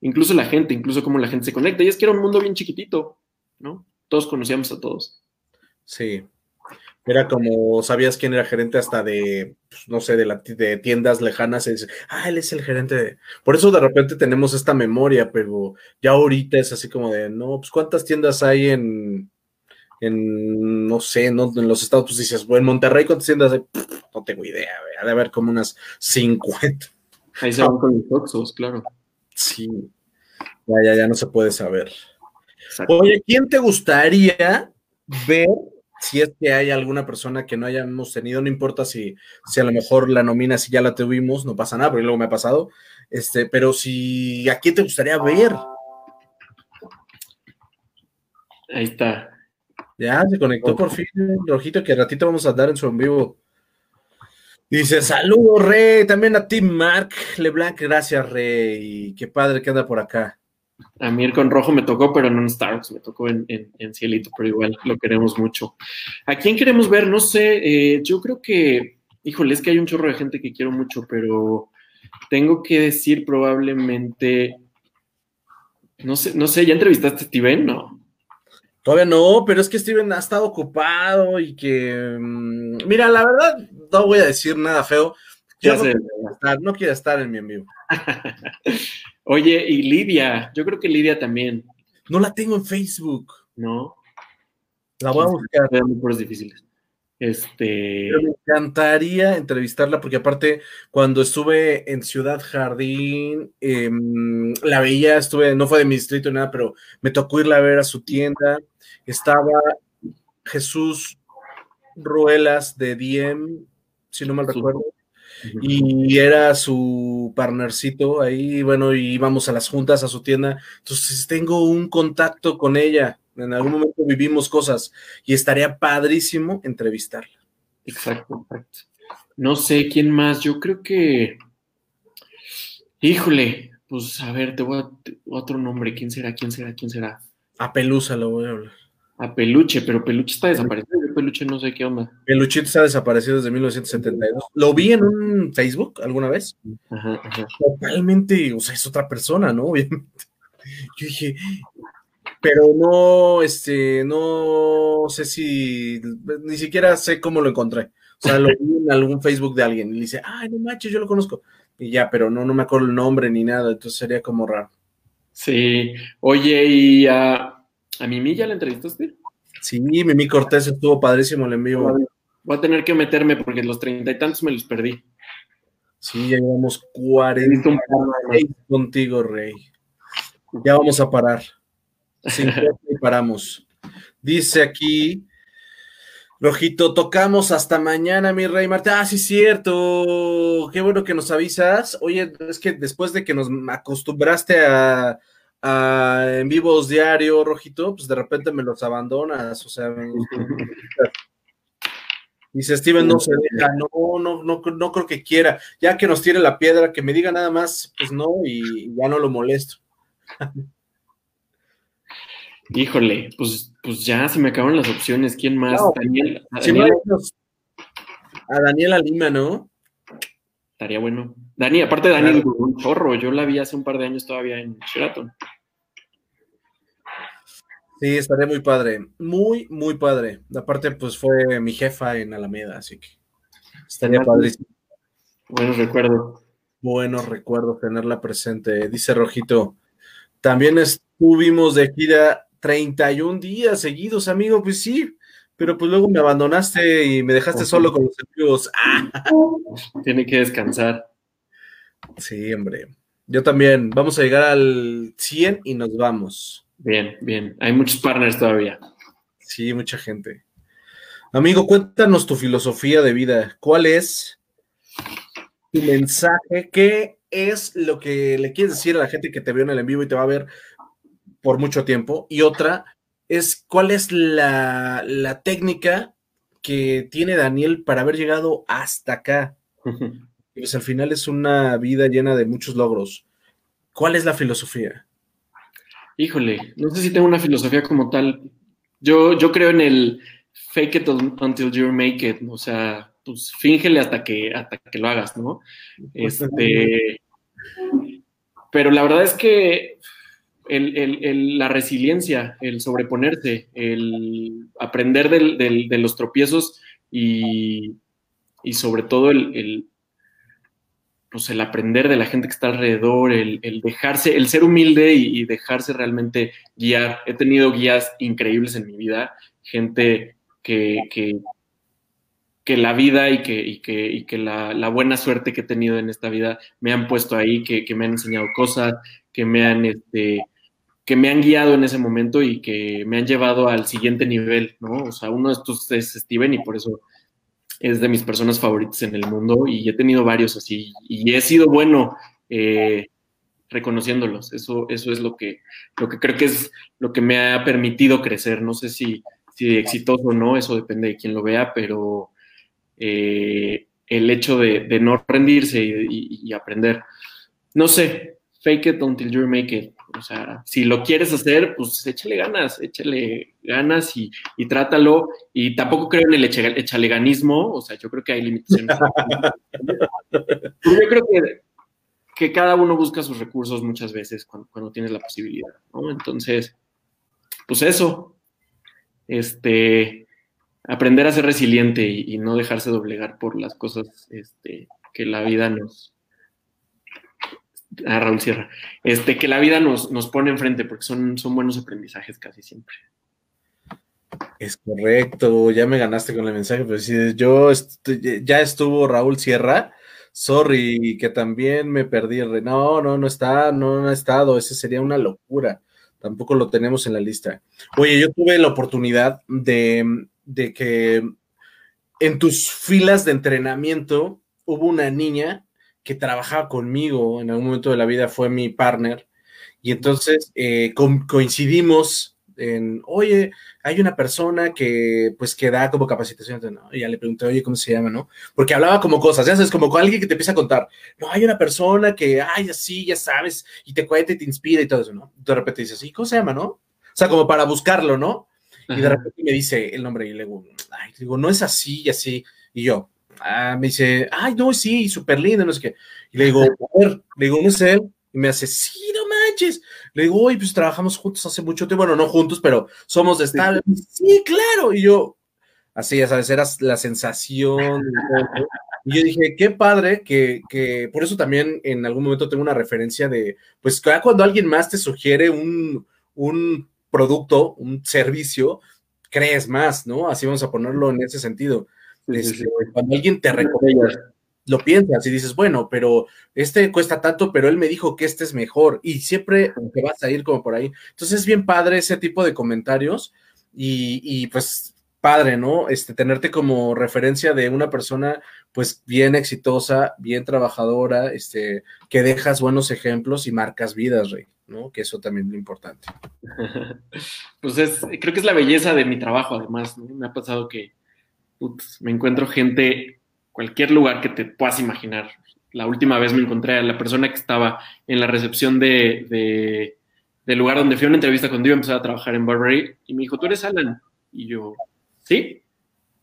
incluso la gente, incluso cómo la gente se conecta. Y es que era un mundo bien chiquitito, ¿no? Todos conocíamos a todos. Sí. Era como, sabías quién era gerente hasta de, pues, no sé, de, la, de tiendas lejanas. Y dices, ah, él es el gerente de... Por eso de repente tenemos esta memoria, pero ya ahorita es así como de, no, pues cuántas tiendas hay en, en no sé, no, en los estados, pues dices, bueno, en Monterrey, ¿cuántas tiendas hay? no tengo idea, ha de haber como unas 50. Ahí se van con los Oxos, claro. Sí, ya, ya, ya no se puede saber. Oye, ¿quién te gustaría ver si es que hay alguna persona que no hayamos tenido, no importa si, si a lo mejor la nomina, si ya la tuvimos, no pasa nada, porque luego me ha pasado, este, pero si a quién te gustaría ver. Ahí está. Ya, se conectó por fin, Rojito, que ratito vamos a dar en su en vivo. Dice, saludos, Rey, también a Tim Mark Leblanc, gracias, Rey, qué padre que anda por acá. A mí el con rojo me tocó, pero no en Starks, me tocó en, Cielito, pero igual lo queremos mucho. ¿A quién queremos ver? No sé, eh, yo creo que, híjole, es que hay un chorro de gente que quiero mucho, pero tengo que decir probablemente, no sé, no sé, ¿ya entrevistaste a Steven? No. Todavía no, pero es que Steven ha estado ocupado y que, mm, mira, la verdad, no voy a decir nada feo. Ya no, estar, no quiero estar en mi envío. Oye, y Lidia, yo creo que Lidia también. No la tengo en Facebook. No. La voy a buscar. Por difíciles. Este. me encantaría entrevistarla porque aparte cuando estuve en Ciudad Jardín em, la veía, estuve, no fue de mi distrito ni nada, pero me tocó irla a ver a su tienda. Estaba Jesús Ruelas de Diem, si no mal recuerdo y era su partnercito ahí, bueno, y íbamos a las juntas a su tienda. Entonces tengo un contacto con ella. En algún momento vivimos cosas y estaría padrísimo entrevistarla. Exacto, exacto. No sé quién más. Yo creo que. Híjole, pues a ver, te voy a otro nombre. ¿Quién será? ¿Quién será? ¿Quién será? A Pelusa lo voy a hablar. A Peluche, pero Peluche está desaparecido. Peluche no sé qué onda. Peluchito está desaparecido desde 1972. Lo vi en un Facebook alguna vez. Totalmente, o sea, es otra persona, ¿no? Obviamente. Yo dije, pero no, este, no sé si, ni siquiera sé cómo lo encontré. O sea, lo vi en algún Facebook de alguien y le dice, ay, no manches, yo lo conozco. Y ya, pero no, no me acuerdo el nombre ni nada, entonces sería como raro. Sí, oye, ¿y a, a Mimi ya la entrevistaste? Sí, Mimi Cortés estuvo padrísimo el envío. Voy a tener que meterme porque los treinta y tantos me los perdí. Sí, ya llevamos cuarenta contigo, Rey. Ya vamos a parar. y paramos. Dice aquí, Rojito, tocamos hasta mañana, mi rey Marta. Ah, sí, cierto. Qué bueno que nos avisas. Oye, es que después de que nos acostumbraste a, en vivos diario, Rojito, pues de repente me los abandonas, o sea, dice Steven, no se deja, no, no, no, no creo que quiera, ya que nos tire la piedra, que me diga nada más, pues no, y ya no lo molesto. Híjole, pues, pues ya se me acabaron las opciones, ¿quién más? Daniel, a, Daniela Lima, ¿no? Estaría bueno. Dani, aparte Dani, un chorro, yo la vi hace un par de años todavía en Sheraton. Sí, estaría muy padre, muy, muy padre. Aparte, pues fue mi jefa en Alameda, así que estaría padrísimo. Buenos recuerdos. Buenos recuerdos tenerla presente. Dice Rojito, también estuvimos de gira 31 días seguidos, amigo, pues sí, pero pues luego me abandonaste y me dejaste solo con los amigos. Tiene que descansar. Sí, hombre. Yo también. Vamos a llegar al 100 y nos vamos. Bien, bien. Hay muchos partners todavía. Sí, mucha gente. Amigo, cuéntanos tu filosofía de vida. ¿Cuál es tu mensaje? ¿Qué es lo que le quieres decir a la gente que te vio en el en vivo y te va a ver por mucho tiempo? Y otra es, ¿cuál es la, la técnica que tiene Daniel para haber llegado hasta acá? pues al final es una vida llena de muchos logros. ¿Cuál es la filosofía? Híjole, no sé si tengo una filosofía como tal. Yo, yo creo en el fake it until you make it, o sea, pues fíngele hasta que, hasta que lo hagas, ¿no? Este, pero la verdad es que la resiliencia, el sobreponerse, el aprender de los tropiezos y, sobre todo el, pues el aprender de la gente que está alrededor, el, dejarse, el ser humilde y, dejarse realmente guiar. He tenido guías increíbles en mi vida, gente que, que, la vida y que, que, la, buena suerte que he tenido en esta vida me han puesto ahí, que, me han enseñado cosas, que me han, este, que me han guiado en ese momento y que me han llevado al siguiente nivel, ¿no? O sea, uno de estos es Steven y por eso es de mis personas favoritas en el mundo y he tenido varios así y he sido bueno eh, reconociéndolos. Eso, eso es lo que, lo que creo que es lo que me ha permitido crecer. No sé si, si exitoso o no, eso depende de quién lo vea, pero eh, el hecho de, no rendirse y, aprender. No sé, fake it until you make it. O sea, si lo quieres hacer, pues échale ganas, échale ganas y, trátalo. Y tampoco creo en el echaleganismo, o sea, yo creo que hay limitaciones. yo creo que, que, cada uno busca sus recursos muchas veces cuando, cuando tienes la posibilidad, ¿no? Entonces, pues eso, este, aprender a ser resiliente y, no dejarse doblegar por las cosas este, que la vida nos, a Raúl Sierra, este, que la vida nos, nos pone enfrente, porque son, son buenos aprendizajes casi siempre. Es correcto, ya me ganaste con el mensaje, pero si yo ya estuvo Raúl Sierra, sorry, que también me perdí No, no, no está, no, no ha estado, ese sería una locura. Tampoco lo tenemos en la lista. Oye, yo tuve la oportunidad de, de que en tus filas de entrenamiento hubo una niña que trabajaba conmigo en algún momento de la vida, fue mi partner, y entonces eh, coincidimos en, oye, hay una persona que pues que da como capacitación, ¿no? Y ya le pregunté, oye, ¿cómo se llama, no? Porque hablaba como cosas, ya sabes, como con alguien que te empieza a contar, no, hay una persona que, ay, así, ya sabes, y te cuenta y te inspira y todo eso, ¿no? De repente dices, ¿y cómo se llama, no? O sea, como para buscarlo, ¿no? Y de repente me dice el nombre y le digo, ay, digo, no es así y así. Y yo, Ah, me dice, ay, no, sí, súper lindo, no sé qué. Y le digo, a ver, le digo, ¿no es él? Y me hace, sí, no manches. Le digo, oye, pues trabajamos juntos hace mucho tiempo. Bueno, no juntos, pero somos de estable. Sí, claro. Y yo, así, ya sabes, era la sensación. Y yo dije, qué padre que, que, por eso también en algún momento tengo una referencia de, pues cuando alguien más te sugiere un, un producto, un servicio, crees más, ¿no? Así vamos a ponerlo en ese sentido. Este, cuando alguien te recomienda, lo piensas y dices, bueno, pero este cuesta tanto, pero él me dijo que este es mejor y siempre te vas a ir como por ahí. Entonces es bien padre ese tipo de comentarios y, pues padre, ¿no? Este, tenerte como referencia de una persona pues bien exitosa, bien trabajadora, este, que dejas buenos ejemplos y marcas vidas, Rey, ¿no? Que eso también es lo importante. Pues es, creo que es la belleza de mi trabajo, además, Me ha pasado que me encuentro gente, cualquier lugar que te puedas imaginar. La última vez me encontré a la persona que estaba en la recepción de, del lugar donde fui a una entrevista cuando iba a a trabajar en Burberry y me dijo, tú eres Alan. Y yo, sí,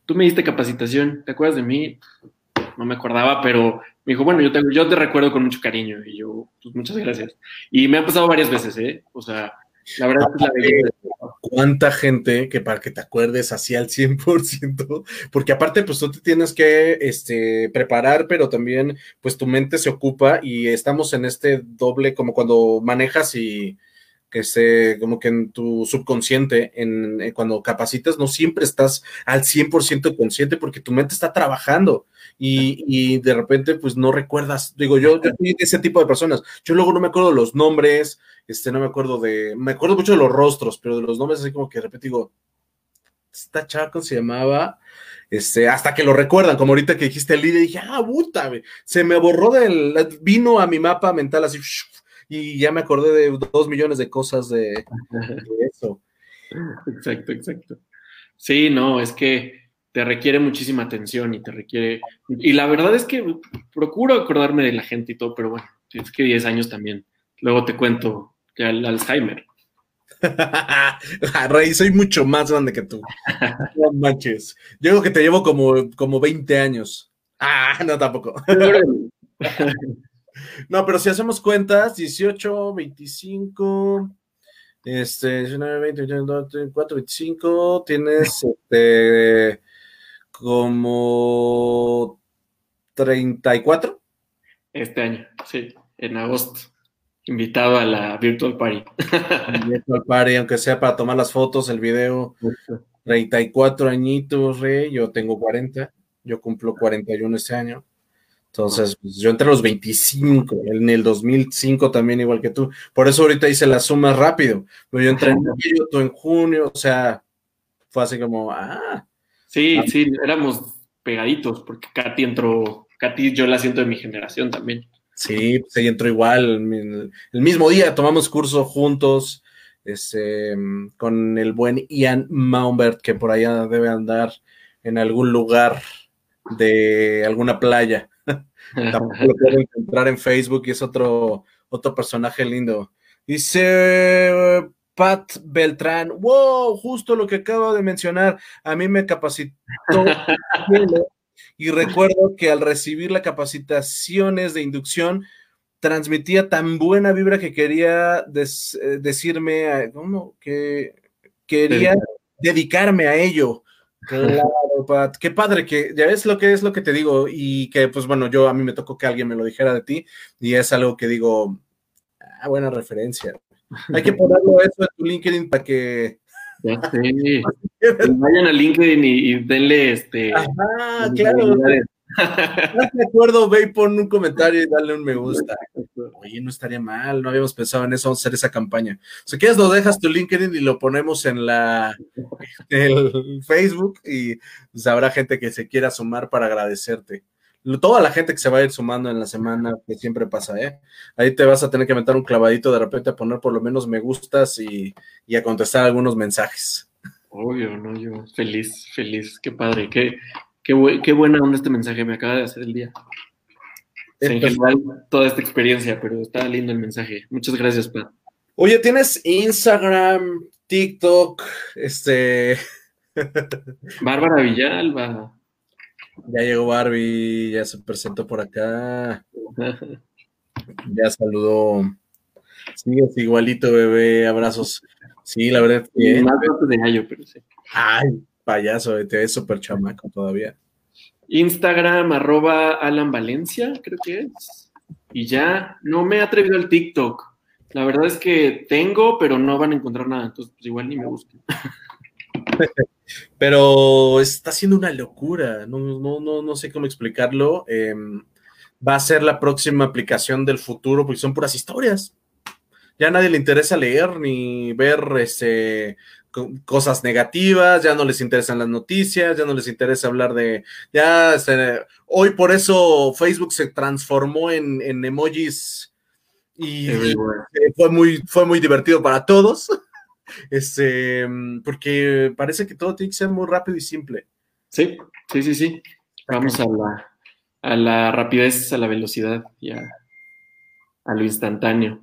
tú me diste capacitación, ¿te acuerdas de mí? No me acordaba, pero me dijo, bueno, yo te, yo te recuerdo con mucho cariño. Y yo, pues muchas gracias. Y me ha pasado varias veces, ¿eh? O sea, la verdad es la ¿Cuánta gente que para que te acuerdes así al 100%? Porque aparte, pues tú te tienes que este, preparar, pero también, pues tu mente se ocupa y estamos en este doble, como cuando manejas y que se, como que en tu subconsciente, en, eh, cuando capacitas, no siempre estás al 100% consciente porque tu mente está trabajando y, de repente, pues no recuerdas. Digo, yo, yo soy ese tipo de personas. Yo luego no me acuerdo de los nombres, este, no me acuerdo de, me acuerdo mucho de los rostros, pero de los nombres así como que de repente digo, esta chava se llamaba, este, hasta que lo recuerdan, como ahorita que dijiste el líder, dije, ah, puta, se me borró del, vino a mi mapa mental así, y ya me acordé de dos millones de cosas de, eso. Exacto, exacto. Sí, no, es que te requiere muchísima atención y te requiere, y la verdad es que procuro acordarme de la gente y todo, pero bueno, es que 10 años también. Luego te cuento que el Alzheimer. Rey, soy mucho más grande que tú. No manches. Yo creo que te llevo como, como 20 años. Ah, no, tampoco. no, pero si hacemos cuentas, 18, 25, Este, 19, 20, 22, 24, 25, tienes este como 34. Este año, sí, en agosto. Invitado a la Virtual Party. Virtual Party, aunque sea para tomar las fotos, el video. 34 añitos, Rey. Yo tengo 40. Yo cumplo 41 este año. Entonces, pues, yo entré a los 25, en el 2005 también, igual que tú. Por eso ahorita hice la suma rápido. Pero yo entré en mayo, tú en junio, o sea, fue así como, ah. Sí, sí, éramos pegaditos, porque Katy entró, Katy yo la siento de mi generación también. Sí, pues ella entró igual, el mismo día tomamos curso juntos, este, con el buen Ian Maumbert, que por allá debe andar en algún lugar de alguna playa. Tampoco lo puedo encontrar en Facebook y es otro, otro personaje lindo. Dice Pat Beltrán, wow, justo lo que acabo de mencionar, a mí me capacitó y recuerdo que al recibir la capacitaciones de inducción transmitía tan buena vibra que quería eh, decirme, ¿cómo? Que quería dedicarme a ello. Claro, Pat. Qué padre que ya ves lo que es lo que te digo y que pues bueno, yo a mí me tocó que alguien me lo dijera de ti y es algo que digo, ah, buena referencia. Hay que ponerlo eso en tu LinkedIn para que ya sé. Vayan a LinkedIn y, denle este. Ajá, claro. No de acuerdo, ve y pon un comentario y dale un me gusta. Oye, no estaría mal, no habíamos pensado en eso, vamos a hacer esa campaña. Si quieres, lo dejas tu LinkedIn y lo ponemos en la el Facebook y pues, habrá gente que se quiera sumar para agradecerte. Toda la gente que se va a ir sumando en la semana, que siempre pasa, ¿eh? Ahí te vas a tener que meter un clavadito de repente a poner por lo menos me gustas y, y a contestar algunos mensajes. Obvio, no, yo feliz, feliz, qué padre, qué, Qué, qué, buena onda este mensaje me acaba de hacer el día. En general, toda esta experiencia, pero está lindo el mensaje. Muchas gracias, Pat. Oye, ¿tienes Instagram, TikTok, este... Bárbara Villalba. Ya llegó Barbie, ya se presentó por acá. ya saludó. Sigues igualito, bebé, abrazos. Sí, la verdad. Bien. Más de gallo, pero sí. Ay, payaso, te ves súper chamaco todavía. Instagram, arroba Alan Valencia, creo que es. Y ya, no me he atrevido al TikTok. La verdad es que tengo, pero no van a encontrar nada, entonces pues, igual ni me busquen. pero está siendo una locura, no, no, no, no sé cómo explicarlo. Em, va a ser la próxima aplicación del futuro, porque son puras historias. Ya a nadie le interesa leer ni ver este, cosas negativas, ya no les interesan las noticias, ya no les interesa hablar de, ya, este, hoy por eso Facebook se transformó en, emojis y, fue muy, fue muy divertido para todos, este, porque parece que todo tiene que ser muy rápido y simple. Sí, sí, sí, sí. Vamos a la, a la rapidez, a la velocidad y a, lo instantáneo.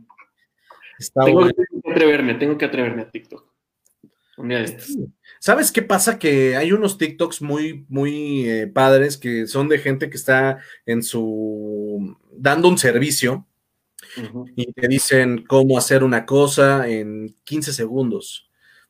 tengo que atreverme, tengo que atreverme a TikTok. ¿Sabes qué pasa? Que hay unos TikToks muy, muy eh, padres que son de gente que está en su. dando un servicio y te dicen cómo hacer una cosa en 15 segundos.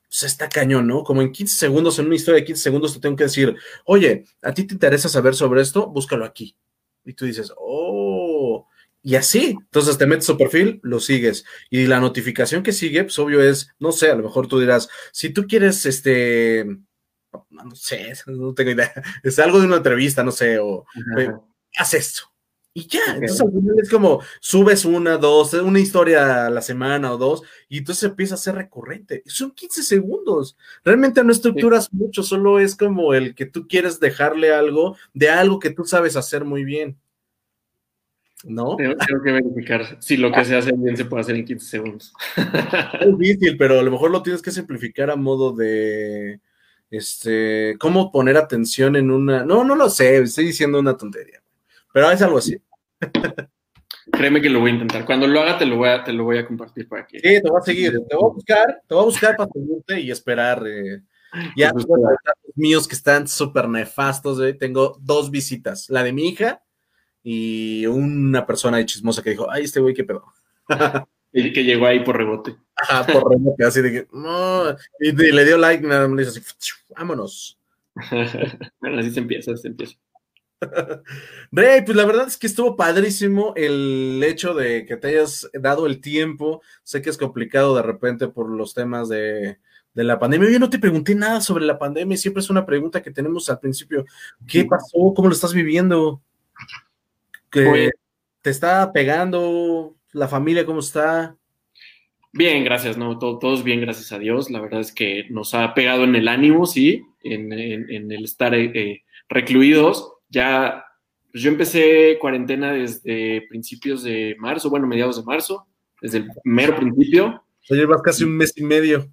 Pues está cañón, ¿no? Como en 15 segundos, en una historia de 15 segundos, te tengo que decir, oye, ¿a ti te interesa saber sobre esto? Búscalo aquí. Y tú dices, oh, y así, entonces te metes su perfil, lo sigues. Y la notificación que sigue, pues obvio es, no sé, a lo mejor tú dirás, si tú quieres, este, no sé, no tengo idea, es algo de una entrevista, no sé, o haz esto. Y ya, entonces al final es como subes una, dos, una historia a la semana o dos, y entonces empieza a ser recurrente. Son 15 segundos. Realmente no estructuras mucho, solo es como el que tú quieres dejarle algo de algo que tú sabes hacer muy bien. ¿no? Tengo, que verificar si lo que se hace bien se puede hacer en 15 segundos. Es difícil, pero a lo mejor lo tienes que simplificar a modo de, este, cómo poner atención en una, no, no lo sé, estoy diciendo una tontería, pero es algo así. Créeme que lo voy a intentar. Cuando lo haga, te lo voy a, te lo voy a compartir para que. Sí, te voy a seguir. Te voy a buscar, te voy a buscar para seguirte y esperar. Eh. Ya, los míos que están súper nefastos. Eh. Tengo dos visitas: la de mi hija y una persona de chismosa que dijo, ay, este güey, qué pedo. El que llegó ahí por rebote. Ajá, por remote, así de que, no, y, y le dio like, nada más le dice así, vámonos. bueno, así se empieza, se empieza. Rey, pues la verdad es que estuvo padrísimo el hecho de que te hayas dado el tiempo. Sé que es complicado de repente por los temas de, de la pandemia. Yo no te pregunté nada sobre la pandemia, siempre es una pregunta que tenemos al principio. ¿Qué pasó? ¿Cómo lo estás viviendo? ¿Qué Pues- te está pegando? ¿La familia cómo está? Bien, gracias, no, todo, todos bien, gracias a Dios. La verdad es que nos ha pegado en el ánimo, sí, en, en- en el estar eh, eh, recluidos. Ya, pues yo empecé cuarentena desde principios de marzo, bueno, mediados de marzo, desde el mero principio, O sea, llevas casi un mes y medio.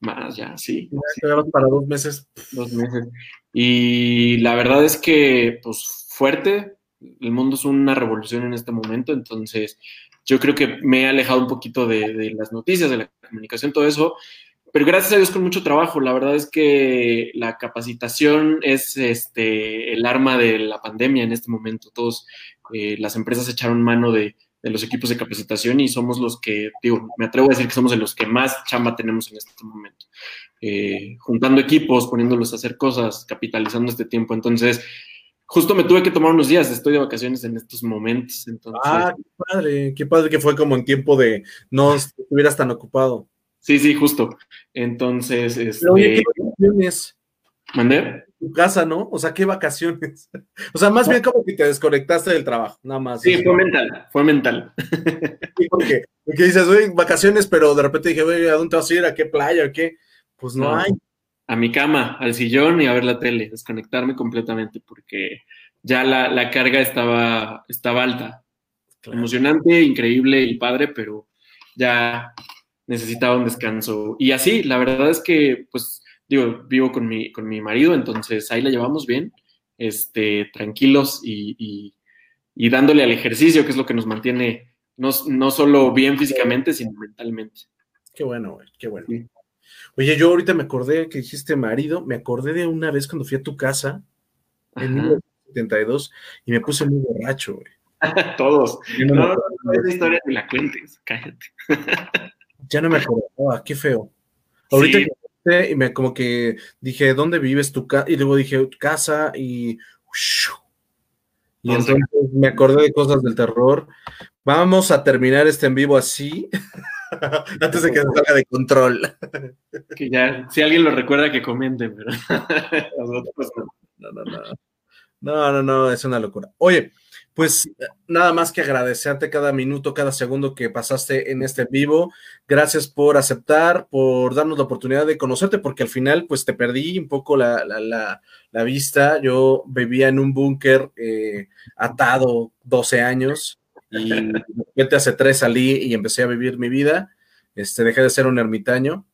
más ya, sí, Ya llevas para dos meses. dos meses. Y la verdad es que, pues, fuerte, el mundo es una revolución en este momento, entonces yo creo que me he alejado un poquito de, de las noticias, de la comunicación, todo eso, pero gracias a Dios con mucho trabajo. La verdad es que la capacitación es este, el arma de la pandemia en este momento. Todos eh, las empresas echaron mano de, de los equipos de capacitación y somos los que, digo, me atrevo a decir que somos de los que más chamba tenemos en este momento. Eh, juntando equipos, poniéndolos a hacer cosas, capitalizando este tiempo. Entonces, justo me tuve que tomar unos días, estoy de vacaciones en estos momentos. Entonces, Ah, qué padre, qué padre que fue como en tiempo de no estuvieras tan ocupado. Sí, sí, justo. Entonces, este, Pero oye, ¿qué vacaciones? ¿mandé? Tu casa, ¿no? O sea, ¿qué vacaciones? O sea, más bien como que te desconectaste del trabajo, nada más. Sí, fue mental, fue mental. Sí, porque, porque dices, oye, vacaciones, pero de repente dije, oye, ¿a dónde vas a ir? ¿A qué playa? ¿A qué? Pues no, No. hay. A mi cama, al sillón y a ver la tele, desconectarme completamente porque ya la, la carga estaba, estaba alta. Emocionante, increíble y padre, pero ya necesitaba un descanso. Y así, la verdad es que, pues, digo, vivo con mi, con mi marido, entonces ahí la llevamos bien, este, tranquilos y, y, y dándole al ejercicio, que es lo que nos mantiene no, no solo bien físicamente, sino mentalmente. Qué bueno, güey, qué bueno. Sí. Oye, yo ahorita me acordé que dijiste marido, me acordé de una vez cuando fui a tu casa en Ajá. 1972 y me puse muy borracho, güey. Todos. No, No, no, esa historia ni la cuentes, cállate. ya no me acordaba, qué feo. Ahorita Sí. que y me como que dije, ¿dónde vives tu casa? Y luego dije, casa y... Y entonces me acordé de cosas del terror. Vamos a terminar este en vivo así, antes de que se salga de control. Que ya, si alguien lo recuerda, que comente, pero. No, no, no. No, no, no, es una locura. Oye, pues nada más que agradecerte cada minuto, cada segundo que pasaste en este vivo. Gracias por aceptar, por darnos la oportunidad de conocerte, porque al final, pues te perdí un poco la, la, la, la vista. Yo vivía en un búnker eh, atado 12 años y de repente hace tres salí y empecé a vivir mi vida. Este, dejé de ser un ermitaño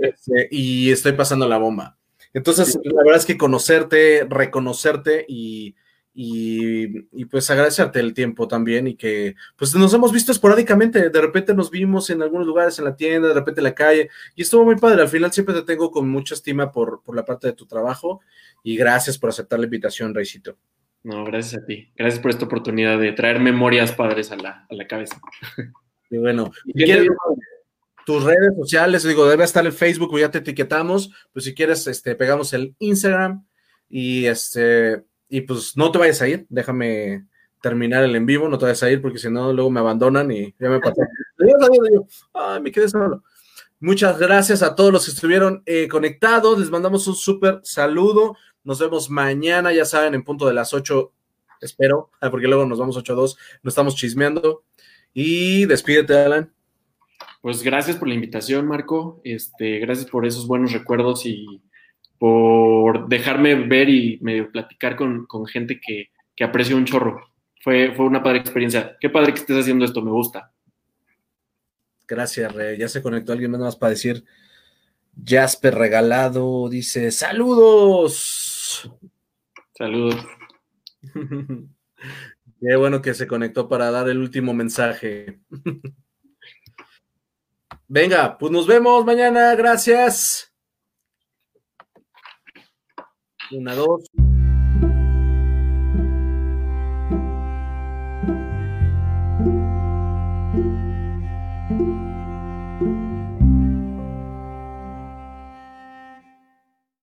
Este, y estoy pasando la bomba. Entonces, la verdad es que conocerte, reconocerte y, y, y, pues agradecerte el tiempo también y que pues nos hemos visto esporádicamente, de repente nos vimos en algunos lugares en la tienda, de repente en la calle y estuvo muy padre, al final siempre te tengo con mucha estima por, por la parte de tu trabajo y gracias por aceptar la invitación, Reycito. No, gracias a ti. Gracias por esta oportunidad de traer memorias padres a la, a la cabeza. Y bueno, ¿Y si qué quieres, te- tus redes sociales, digo, debe estar el Facebook, o ya te etiquetamos, pues si quieres, este, pegamos el Instagram y este, y pues no te vayas a ir, déjame terminar el en vivo, no te vayas a ir porque si no, luego me abandonan y ya me pasó. Adiós, adiós, adiós. Ay, me quedé solo. Muchas gracias a todos los que estuvieron eh, conectados, les mandamos un súper saludo, nos vemos mañana, ya saben, en punto de las 8, espero, ah, porque luego nos vamos 8 a 2, nos estamos chismeando. Y despídete, Alan. Pues gracias por la invitación, Marco. Este, gracias por esos buenos recuerdos y por dejarme ver y medio platicar con, con gente que, que aprecio un chorro. Fue, fue una padre experiencia. Qué padre que estés haciendo esto, me gusta. Gracias, Rey. Ya se conectó alguien más para decir Jasper regalado. Dice: ¡Saludos! Saludos. Qué bueno que se conectó para dar el último mensaje. Venga, pues nos vemos mañana. Gracias. Una, dos.